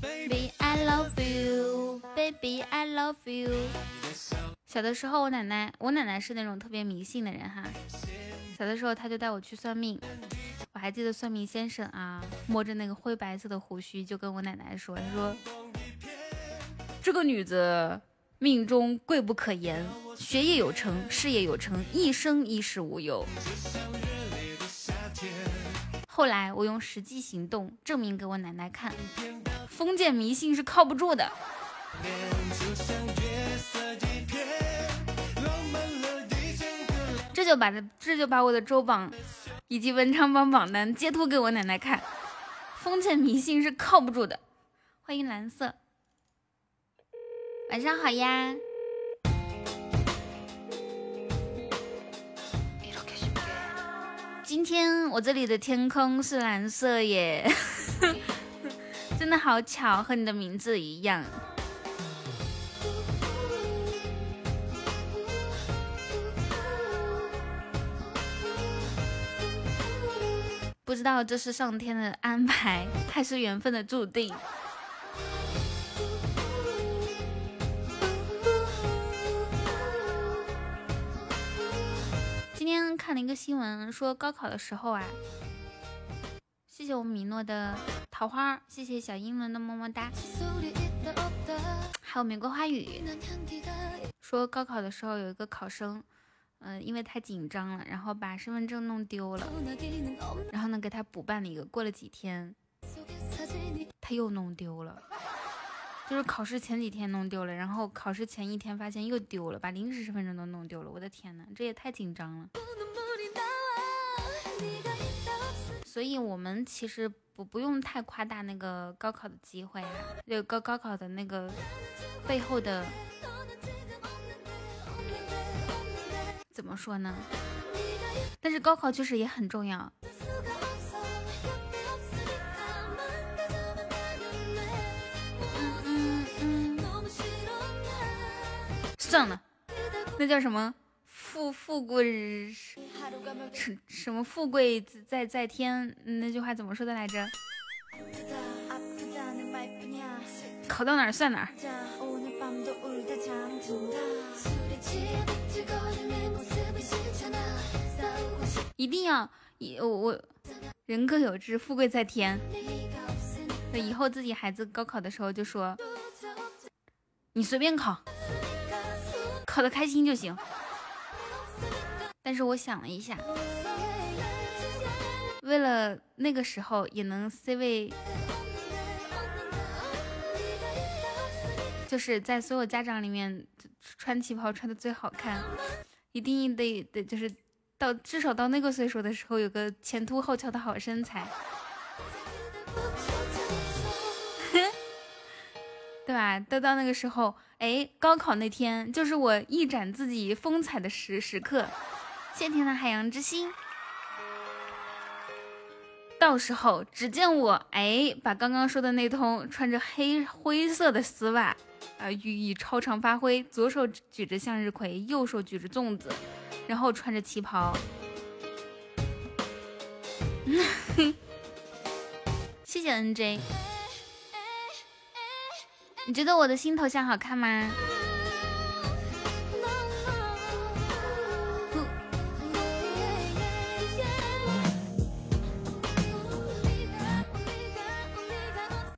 Baby I love you, baby I love you。小的时候，我奶奶，我奶奶是那种特别迷信的人哈。小的时候，她就带我去算命。我还记得算命先生啊，摸着那个灰白色的胡须，就跟我奶奶说：“他说这个女子命中贵不可言，学业有成，事业有成，一生衣食无忧。”后来我用实际行动证明给我奶奶看，封建迷信是靠不住的。这就把这这就把我的周榜以及文昌榜榜单截图给我奶奶看，封建迷信是靠不住的。欢迎蓝色，晚上好呀。今天我这里的天空是蓝色耶，真的好巧，和你的名字一样。不知道这是上天的安排，还是缘分的注定。今天看了一个新闻，说高考的时候啊，谢谢我米诺的桃花，谢谢小英伦的么么哒，还有玫瑰花语，说高考的时候有一个考生。嗯，因为太紧张了，然后把身份证弄丢了，然后呢给他补办了一个。过了几天，他又弄丢了，就是考试前几天弄丢了，然后考试前一天发现又丢了，把临时身份证都弄丢了。我的天呐，这也太紧张了。所以我们其实不不用太夸大那个高考的机会啊，就高高考的那个背后的。怎么说呢？但是高考确实也很重要。算了，那叫什么富富贵什什么富贵在在天？那句话怎么说的来着？考到哪儿算哪儿。一定要以我我人各有志，富贵在天。那以后自己孩子高考的时候就说，你随便考，考的开心就行。但是我想了一下，为了那个时候也能 C 位，就是在所有家长里面穿旗袍穿的最好看，一定得得就是。到至少到那个岁数的时候，有个前凸后翘的好身材，对吧？都到那个时候，哎，高考那天就是我一展自己风采的时时刻。谢天的海洋之心，到时候只见我哎，把刚刚说的那通穿着黑灰色的丝袜，啊，予以超常发挥，左手举着向日葵，右手举着粽子。然后穿着旗袍，谢谢 NJ。你觉得我的新头像好看吗？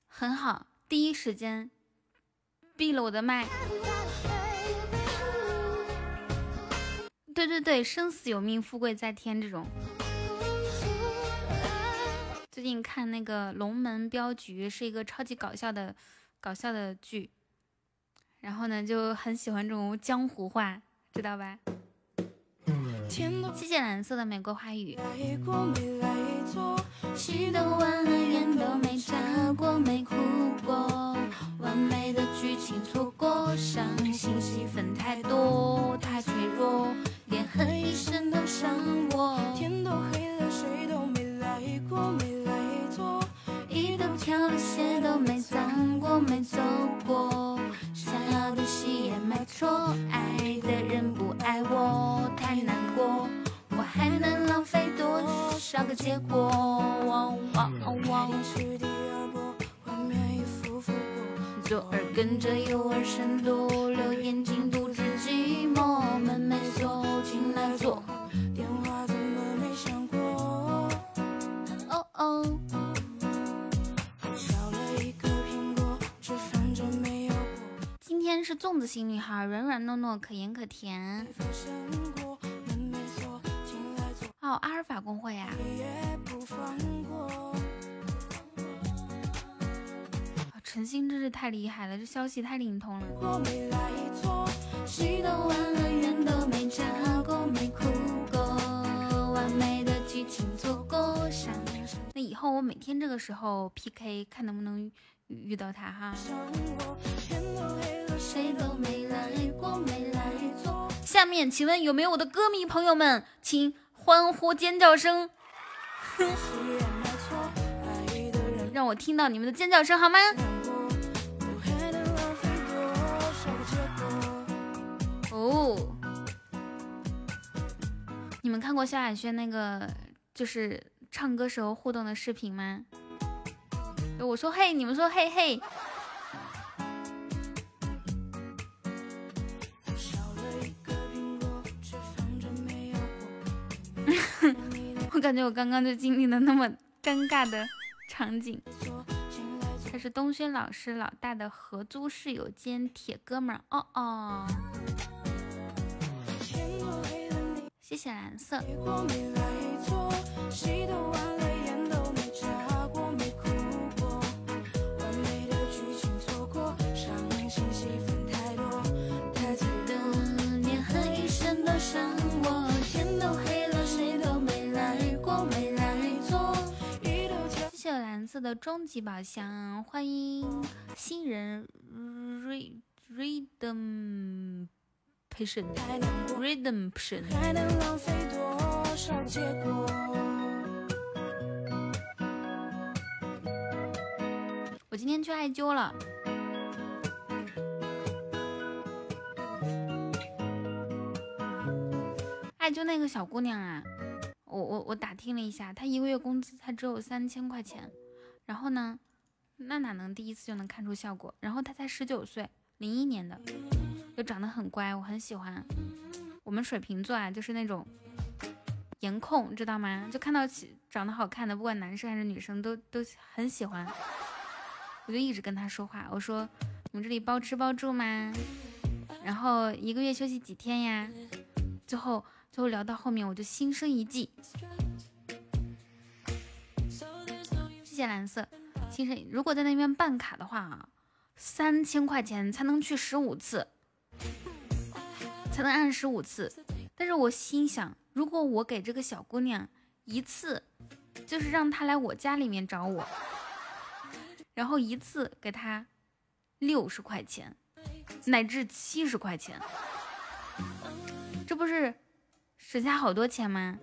很好，第一时间闭了我的麦。对对对，生死有命，富贵在天这种。最近看那个《龙门镖局》，是一个超级搞笑的搞笑的剧，然后呢就很喜欢这种江湖话，知道吧？谢谢蓝色的玫瑰花语。戏都完了，眼都没眨过，没哭过，完美的剧情错过，伤心戏份太多，女孩，软软糯糯，可盐可甜。哦，阿尔法公会呀。陈星真是太厉害了，这消息太灵通了。戏都完了，眼都没眨过，没哭过，完美的剧情错过。那以后我每天这个时候 PK，看能不能遇到他哈。下面请问有没有我的歌迷朋友们，请欢呼尖叫声。让 让我听到你们的尖叫声好吗？哦，你们看过萧亚轩那个就是唱歌时候互动的视频吗？我说嘿，你们说嘿嘿。我感觉我刚刚就经历了那么尴尬的场景。他是东轩老师老大的合租室友兼铁哥们儿哦哦。谢谢蓝色。色的终极宝箱，欢迎新人 rhythm patient rhythm patient。我今天去艾灸了，艾灸那个小姑娘啊，我我我打听了一下，她一个月工资才只有三千块钱。然后呢，那哪能第一次就能看出效果？然后他才十九岁，零一年的，又长得很乖，我很喜欢。我们水瓶座啊，就是那种颜控，知道吗？就看到长得好看的，不管男生还是女生，都都很喜欢。我就一直跟他说话，我说你们这里包吃包住吗？然后一个月休息几天呀？最后最后聊到后面，我就心生一计。谢蓝色，先生，如果在那边办卡的话啊，三千块钱才能去十五次，才能按十五次。但是我心想，如果我给这个小姑娘一次，就是让她来我家里面找我，然后一次给她六十块钱，乃至七十块钱，这不是省下好多钱吗？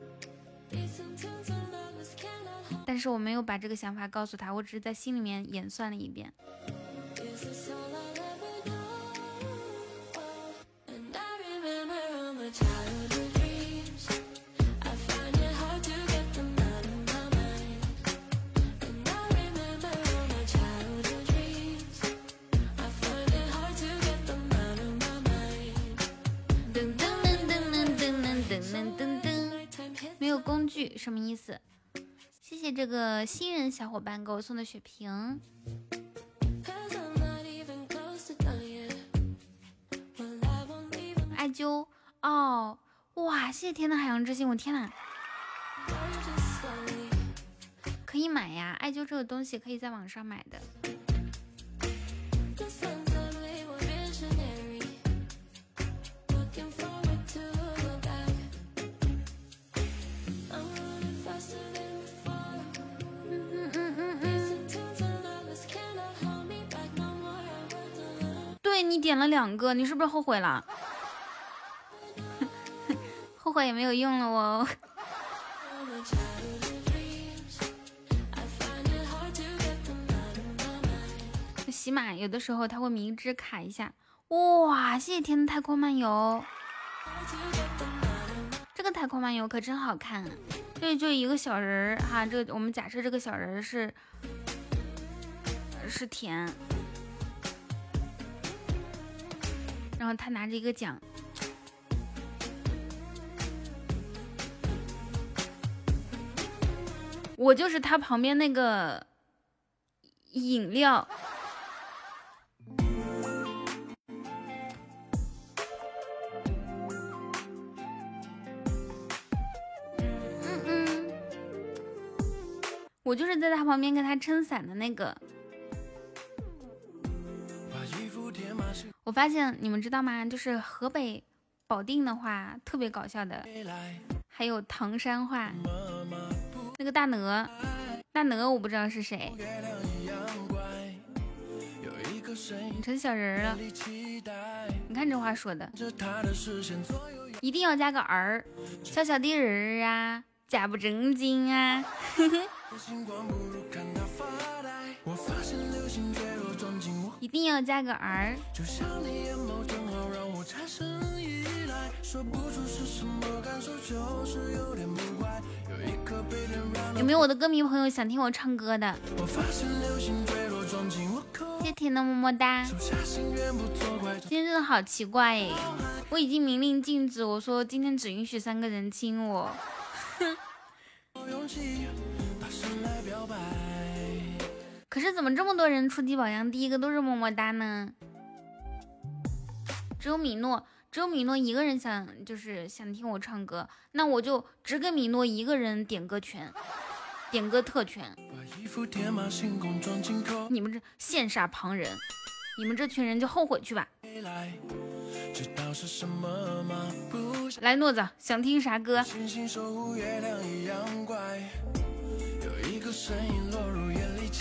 但是我没有把这个想法告诉他，我只是在心里面演算了一遍。噔噔噔噔噔噔噔噔，没有工具什么意思？谢这个新人小伙伴给我送的血瓶。艾灸哦，哇！谢谢天的海洋之心，我天呐！可以买呀，艾灸这个东西可以在网上买的。你点了两个，你是不是后悔了？后悔也没有用了哦。喜马有的时候他会明知卡一下，哇！谢谢天的太空漫游，这个太空漫游可真好看。对，就一个小人儿哈，这个我们假设这个小人是是甜。然后他拿着一个奖，我就是他旁边那个饮料。嗯嗯，我就是在他旁边给他撑伞的那个。我发现你们知道吗？就是河北保定的话特别搞笑的，还有唐山话。那个大鹅，大鹅我不知道是谁，成小人了。你看这话说的，一定要加个儿，小小的人儿啊，假不正经啊。一定要加个儿。有没有我的歌迷朋友想听我唱歌的？谢谢甜的么么哒。今天真的好奇怪哎，我已经明令禁止，我说今天只允许三个人亲我。可是怎么这么多人初级宝箱第一个都是么么哒呢？只有米诺，只有米诺一个人想就是想听我唱歌，那我就只给米诺一个人点歌权，点歌特权。你们这羡煞旁人，你们这群人就后悔去吧。来，诺子，想听啥歌？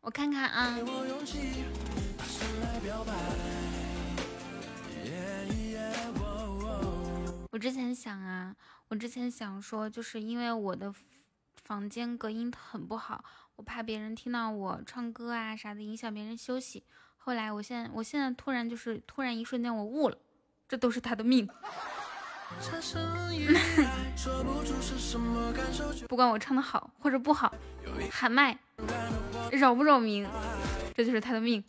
我看看啊。我之前想啊，我之前想说，就是因为我的房间隔音很不好，我怕别人听到我唱歌啊啥的，影响别人休息。后来，我现在，我现在突然就是突然一瞬间我悟了，这都是他的命。不管我唱的好或者不好，喊麦扰不扰民，这就是他的命。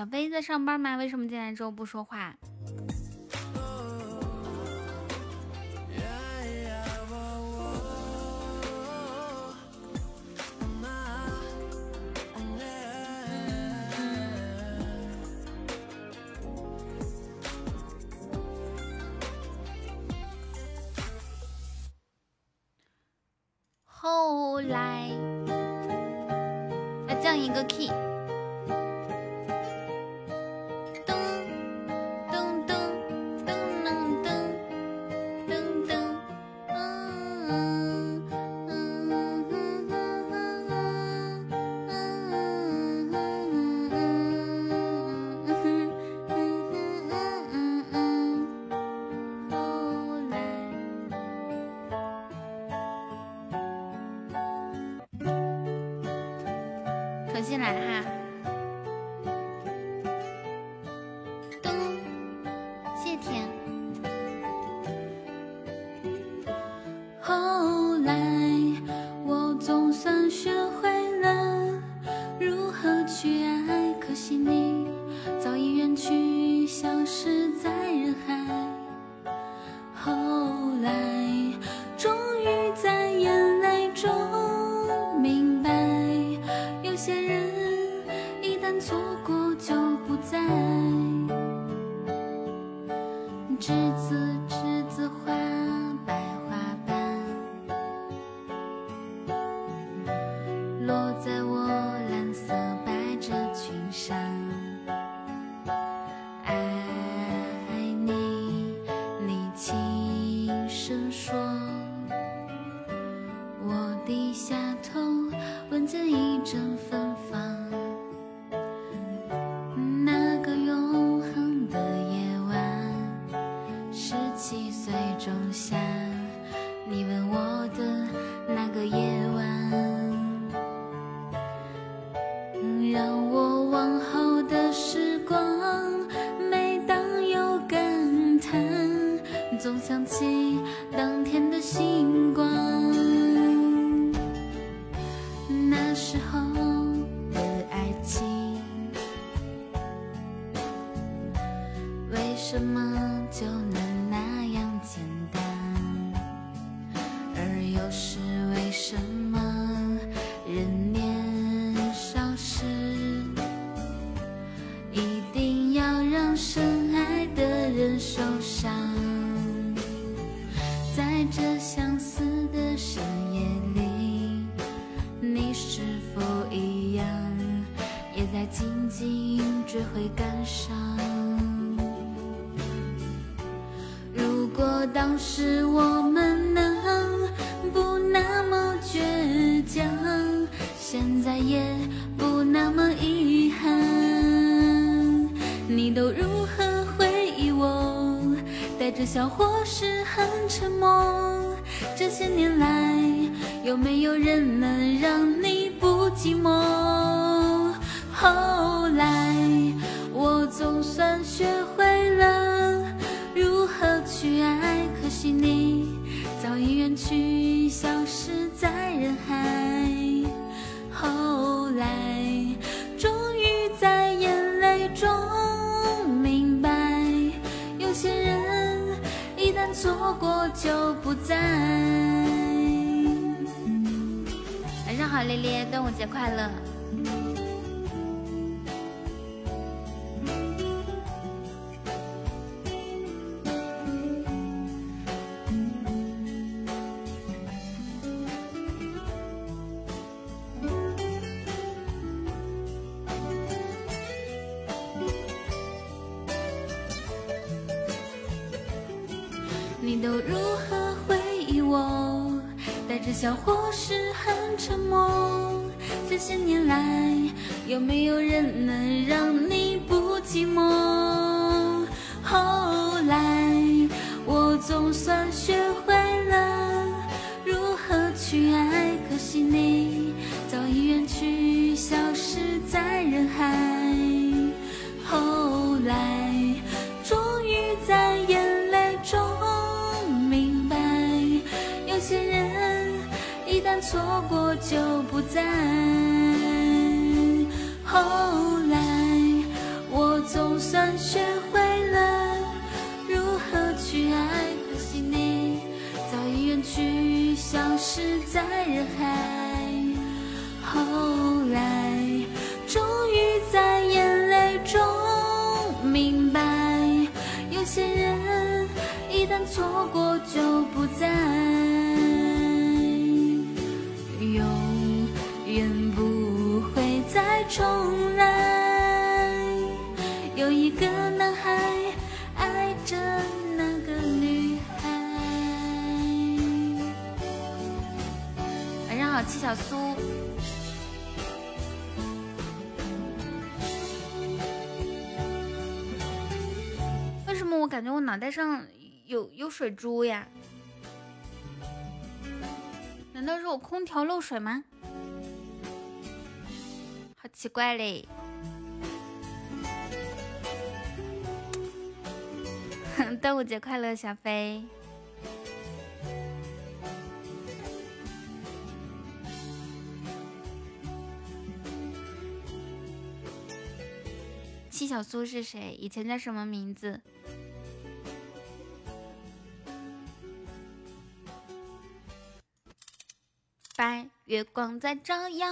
小飞在上班吗？为什么进来之后不说话？什么就能那样简单？而又是为什么节快乐！你都如何回忆我？带着笑或是有没有人能重来。有一个男孩爱着那个女孩。晚上好，七小苏。为什么我感觉我脑袋上有有水珠呀？难道是我空调漏水吗？奇怪嘞！端午节快乐，小飞！七小苏是谁？以前叫什么名字？白月光在照耀。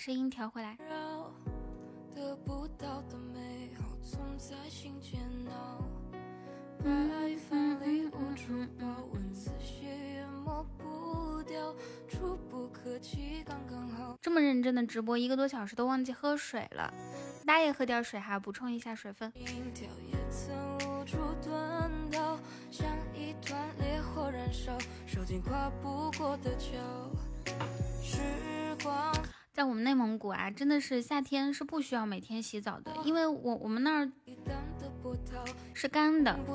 声音调回来。得不到的美好，总在心间闹。白无处报，文字写也抹不掉，触不可及，刚刚好。这么认真的直播一个多小时都忘记喝水了，大家也喝点水哈，补充一下水分。心跳也曾无处遁逃，像一团烈火燃烧，烧尽跨不过的桥。时光在我们内蒙古啊，真的是夏天是不需要每天洗澡的，因为我我们那儿，是干的，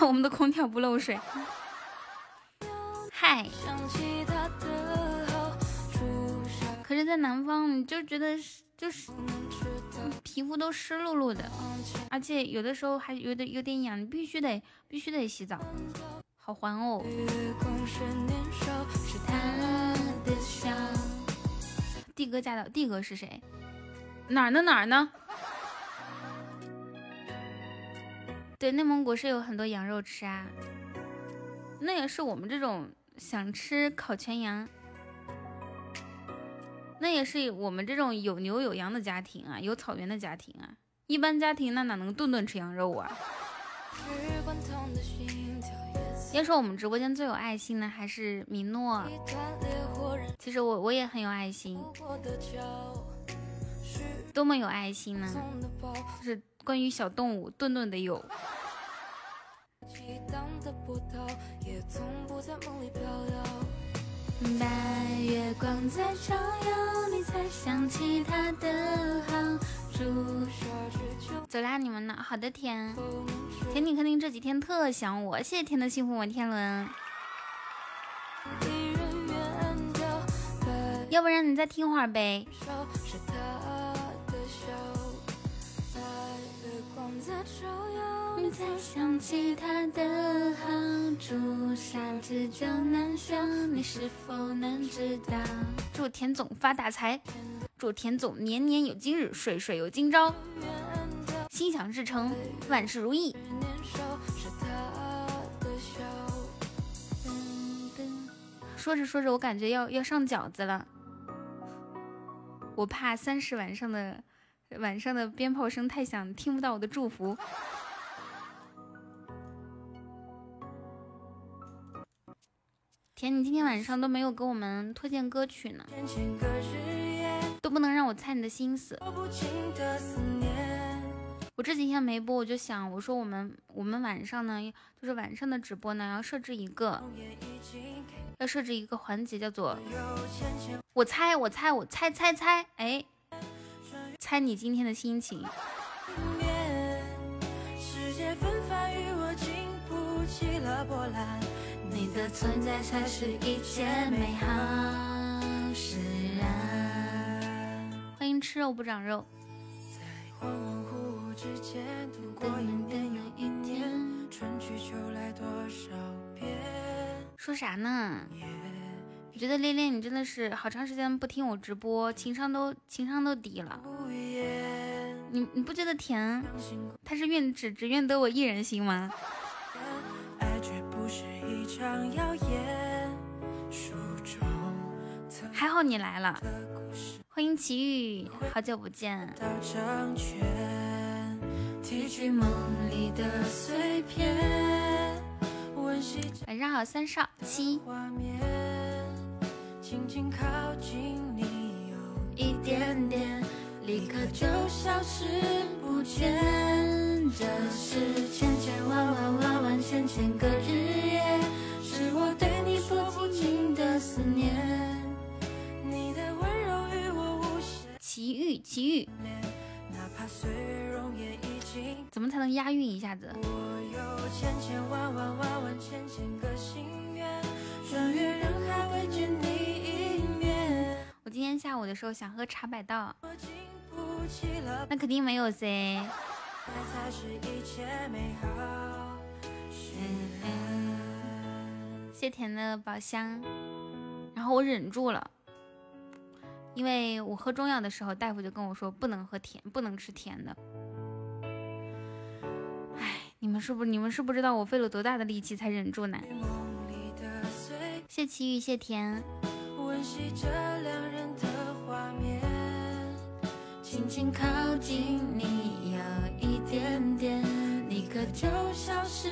我们的空调不漏水。嗨，可是，在南方你就觉得就是皮肤都湿漉漉的，而且有的时候还有点有点痒，你必须得必须得洗澡，好烦哦。帝哥驾到，帝哥是谁？哪儿呢？哪儿呢？对，内蒙古是有很多羊肉吃啊。那也是我们这种想吃烤全羊，那也是我们这种有牛有羊的家庭啊，有草原的家庭啊。一般家庭那哪能顿顿吃羊肉啊？要说我们直播间最有爱心的还是米诺，其实我我也很有爱心，多么有爱心呢？就是关于小动物，顿顿的有。白月光在照耀，你才想起他的好。走啦，你们呢？好的，甜甜，你肯定这几天特想我，谢谢甜的幸福摩天轮。要不然你再听会儿呗。才想起他的好，朱砂痣就难消，你是否能知道？祝田总发大财，祝田总年年有今日，岁岁有今朝，心想事成，万事如意。说着说着，我感觉要要上饺子了，我怕三十晚上的晚上的鞭炮声太响，听不到我的祝福。甜，你今天晚上都没有给我们推荐歌曲呢，都不能让我猜你的心思。我这几天没播，我就想，我说我们我们晚上呢，就是晚上的直播呢，要设置一个，要设置一个环节，叫做我猜我猜我猜猜猜，哎，猜你今天的心情。你的存在才是一件美好事啊！欢迎吃肉不长肉。说啥呢？我觉得恋恋你真的是好长时间不听我直播，情商都情商都低了。你你不觉得甜？他是愿只只愿得我一人心吗？还好你来了，欢迎奇遇，好久不见。晚上好，三少七。一点点，立刻就消失不见。这是千千万万万万千千个日夜，是我对你说不尽的思念。你的温柔与我无限。奇遇奇遇，哪怕岁月。怎么才能押韵一下子？我有千千万万万万千千个心愿，穿越人海未见你一面。我今天下午的时候想喝茶百道，那肯定没有噻。谢甜的宝箱，然后我忍住了，因为我喝中药的时候，大夫就跟我说不能喝甜，不能吃甜的。哎，你们是不是你们是不知道我费了多大的力气才忍住呢？谢奇遇，谢甜。轻轻靠近你，有一点点，立刻就消失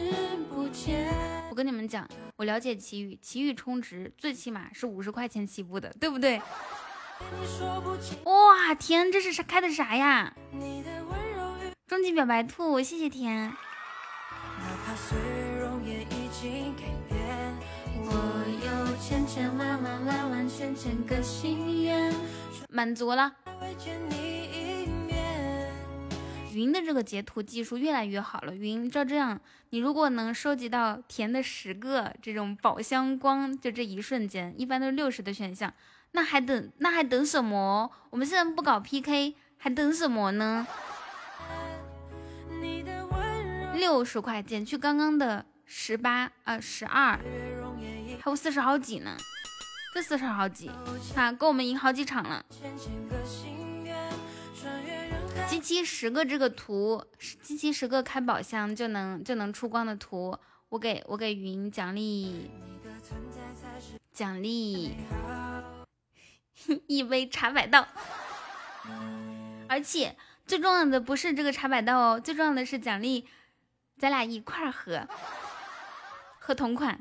不见。我跟你们讲，我了解奇遇，奇遇充值最起码是五十块钱起步的，对不对？哇，甜，这是啥开的啥呀？终极表白兔，谢谢天。满足了。云的这个截图技术越来越好了。云照这样，你如果能收集到甜的十个这种宝箱光，就这一瞬间，一般都是六十的选项，那还等那还等什么？我们现在不搞 PK，还等什么呢？六十块减去刚刚的十八啊十二，还有四十好几呢。这四十好几啊，够我们赢好几场了。集齐十个这个图，集齐十个开宝箱就能就能出光的图，我给我给云奖励奖励 一杯茶百道，而且最重要的不是这个茶百道哦，最重要的是奖励咱俩一块儿喝，喝同款。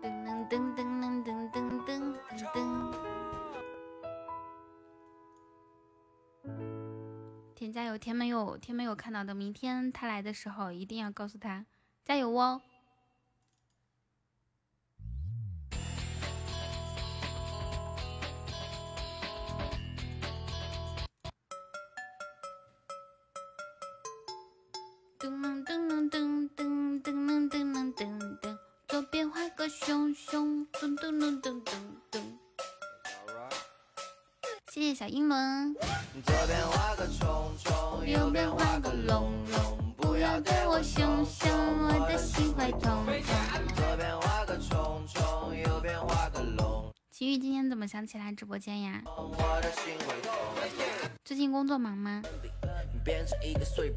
噔噔噔噔噔噔噔噔！添加油，天没有天没有看到的，明天他来的时候一定要告诉他加油哦。个熊熊，噔噔噔噔噔噔。谢谢小英伦。左边画个虫虫，右边画个龙龙，不要对我凶凶，我的心会痛痛。徐玉今天怎么想起来直播间呀？最近工作忙吗？变成一个碎，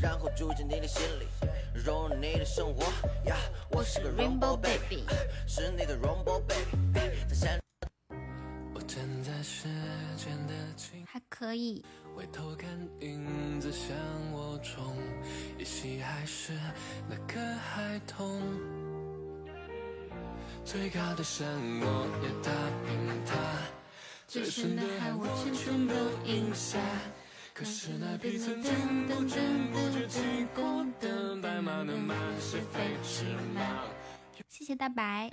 然后住进你的心里，融入你的生活。呀，我是个 Rainbow Baby，是你的 Rainbow Baby。我站在时间的尽还可以。回头看影子向我冲，依稀还是那个孩童。最高的山我也踏平它，最深的海我全全都饮下。可是那匹曾经不知不觉骑过的白马能满是飞驰吗？谢谢大白。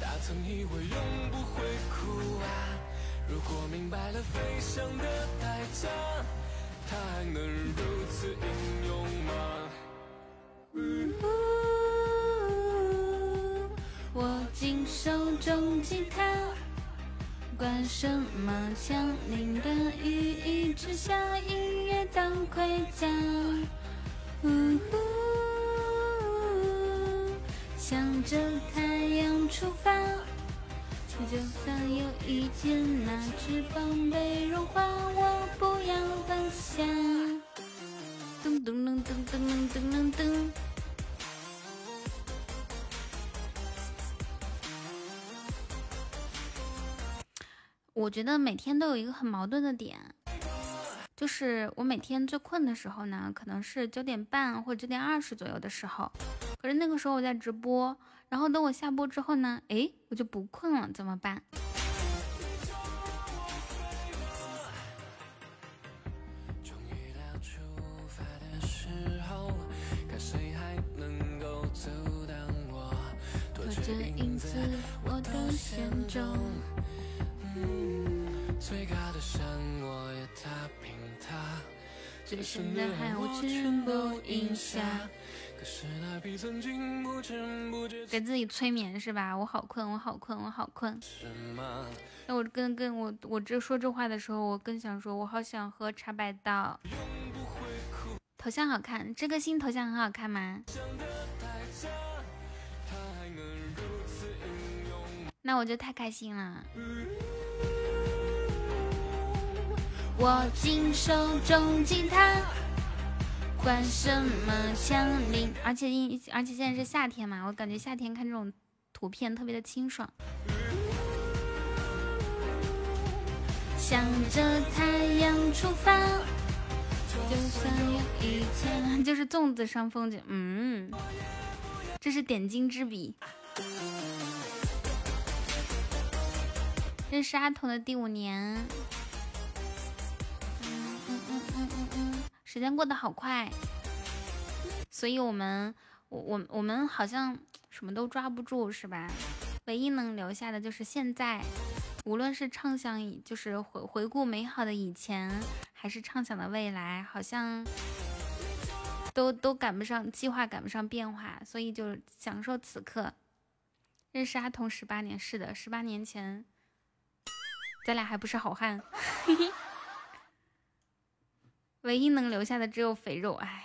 大曾以为永不会哭啊，如果明白了飞翔的代价，它还能如此英勇吗嗯？握紧手中吉他。管什么枪林弹雨一直下，音乐当盔甲。呜呼，向着太阳出发，就算有一天那翅膀被融化，我不要放下。噔噔噔噔噔噔噔噔。我觉得每天都有一个很矛盾的点，就是我每天最困的时候呢，可能是九点半或者九点二十左右的时候，可是那个时候我在直播，然后等我下播之后呢，哎，我就不困了，怎么办？最高的山我也踏平它，最深的海我全都饮下。可是那笔曾经不知不觉给自己催眠是吧？我好困，我好困，我好困。那我跟跟我我这说这话的时候，我更想说，我好想喝茶百道。头像好看，这个新头像很好看吗？那我就太开心了。握紧手中吉他，管什么枪林，而且因而且现在是夏天嘛，我感觉夏天看这种图片特别的清爽。向着太阳出发，就算有一天，就是粽子上风景，嗯，这是点睛之笔。认识阿童的第五年。时间过得好快，所以我们我我我们好像什么都抓不住，是吧？唯一能留下的就是现在，无论是畅想，就是回回顾美好的以前，还是畅想的未来，好像都都赶不上计划，赶不上变化，所以就享受此刻。认识阿童十八年，是的，十八年前，咱俩还不是好汉。嘿 嘿唯一能留下的只有肥肉，哎，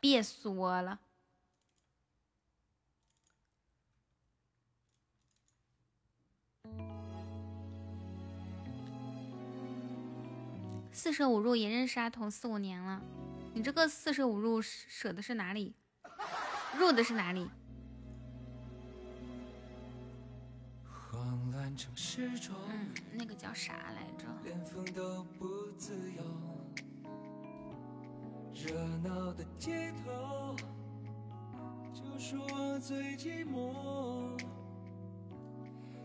别说了。四舍五入也认识阿童四五年了，你这个四舍五入舍的是哪里？入的是哪里？嗯，那个叫啥来着？连风都不自由热闹的街头，就是我最寂寞。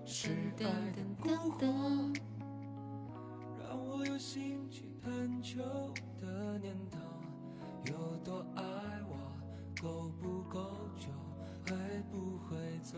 时代的孤火，让我有兴趣探求的念头。有多爱我，够不够久，会不会走？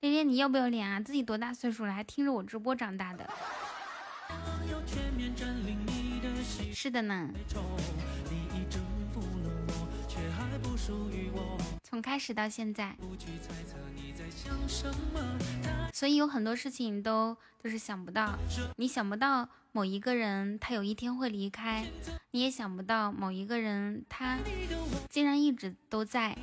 烈烈你要不要脸啊？自己多大岁数了，还听着我直播长大的。是的呢。从开始到现在，所以有很多事情都就是想不到。你想不到某一个人他有一天会离开，你也想不到某一个人他竟然一直都在。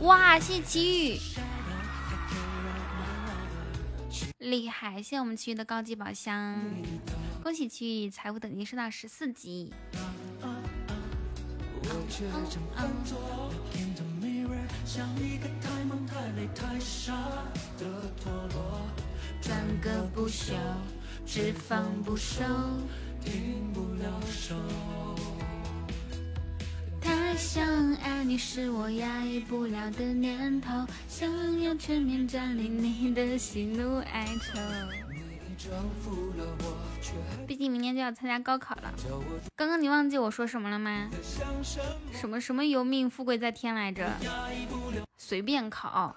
哇，谢谢奇遇，厉害！谢谢我们奇遇的高级宝箱，恭喜奇遇财富等级升到十四级。转个不休，只放不收，停不了手。想爱你是我压抑不了的念头，想要全面占领你的喜怒哀愁。毕竟明年就要参加高考了，刚刚你忘记我说什么了吗？什么什么由命富贵在天来着？随便考。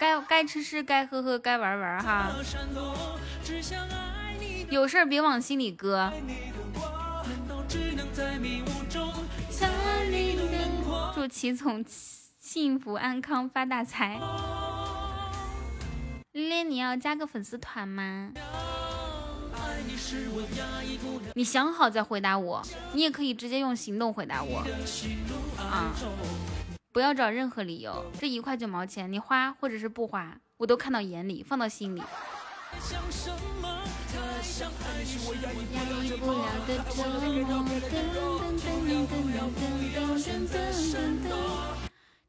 该该吃吃，该喝喝，该玩玩哈。有事别往心里搁。祝齐总幸福安康发大财。丽丽，你要加个粉丝团吗？你想好再回答我，你也可以直接用行动回答我啊。不要找任何理由，这一块九毛钱你花或者是不花，我都看到眼里，放到心里。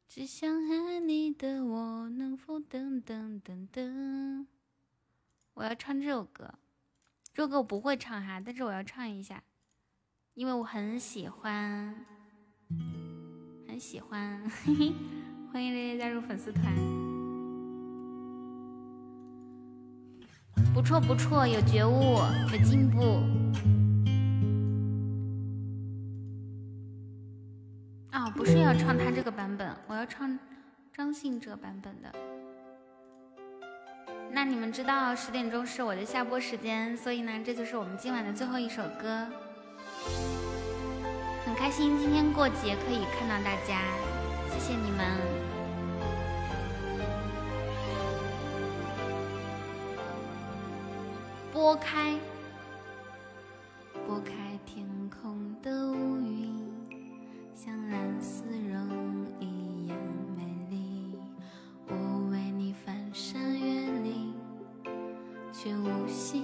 只想爱你的我，能否等等等等？我要唱这首歌，这首歌我不会唱哈，但是我要唱一下，因为我很喜欢。很喜欢，欢迎烈烈加入粉丝团，不错不错，有觉悟，有进步。啊，不是要唱他这个版本，我要唱张信哲版本的。那你们知道十点钟是我的下播时间，所以呢，这就是我们今晚的最后一首歌。很开心今天过节可以看到大家，谢谢你们。拨开，拨开天空的乌云，像蓝丝绒一样美丽。我为你翻山越岭，却无心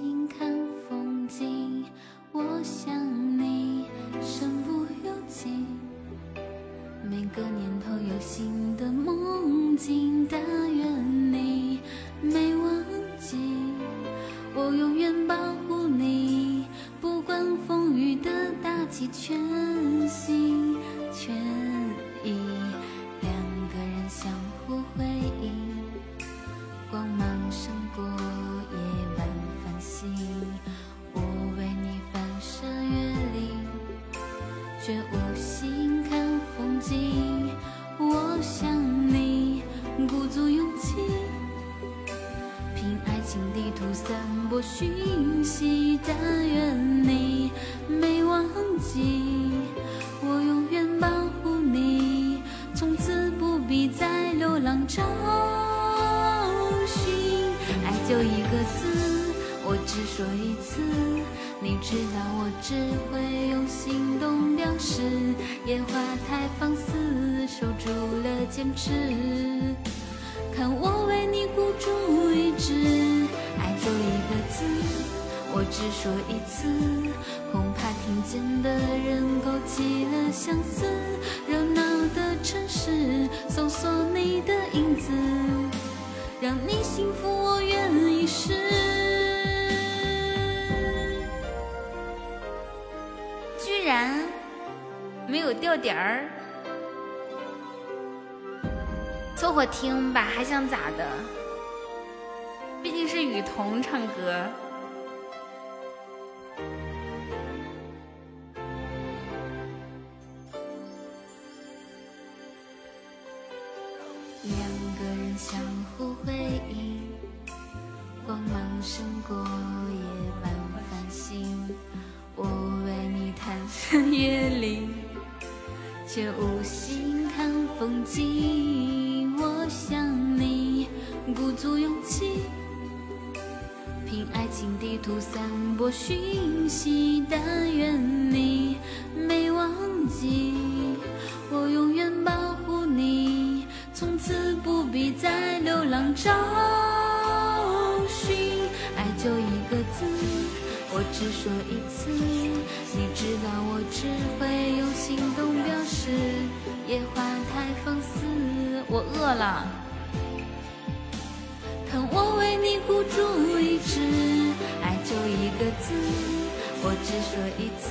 我只说一次，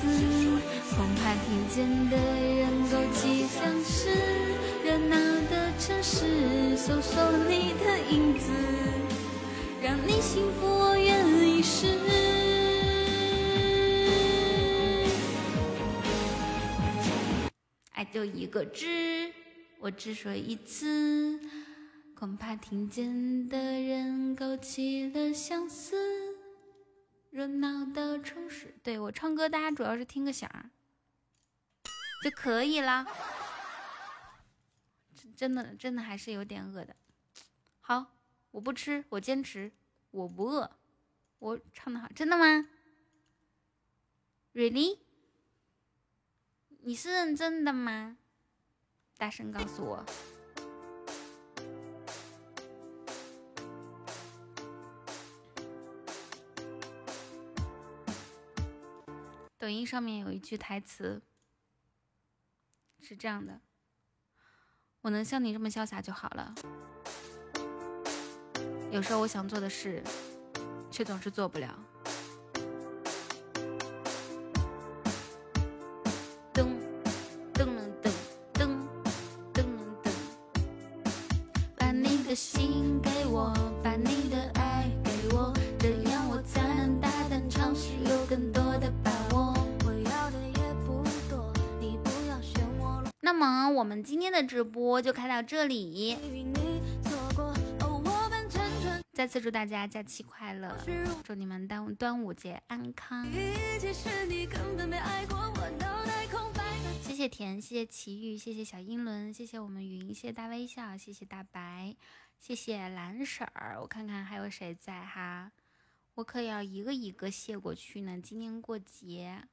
恐怕听见的人勾起相思。热闹的城市，搜索你的影子，让你幸福，我愿意试。爱就一个字，我只说一次，恐怕听见的人勾起了相思。热闹的城市，对我唱歌，大家主要是听个响儿就可以了。真的，真的还是有点饿的。好，我不吃，我坚持，我不饿。我唱的好，真的吗？Really？你是认真的吗？大声告诉我。抖音上面有一句台词是这样的：“我能像你这么潇洒就好了。”有时候我想做的事，却总是做不了。直播就开到这里。再次祝大家假期快乐，祝你们端午端午节安康。谢谢甜，谢谢奇遇，谢谢小英伦，谢谢我们云，谢谢大微笑，谢谢大白，谢谢蓝婶儿。我看看还有谁在哈，我可要一个一个谢过去呢。今天过节，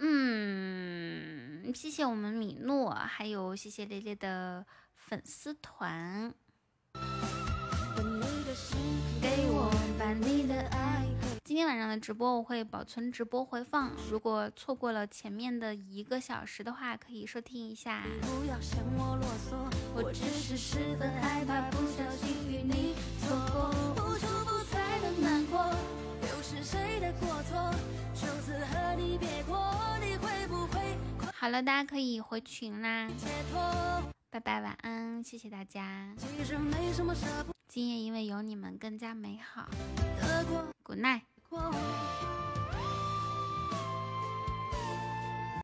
嗯，谢谢我们米诺，还有谢谢烈烈的粉丝团。今天晚上的直播我会保存直播回放，如果错过了前面的一个小时的话，可以收听一下。不要嫌我啰嗦，我只是十分害怕不小心与你错过，不的难过，又是谁的过错？好了，大家可以回群啦。拜拜，晚安，谢谢大家。今夜因为有你们，更加美好。good night。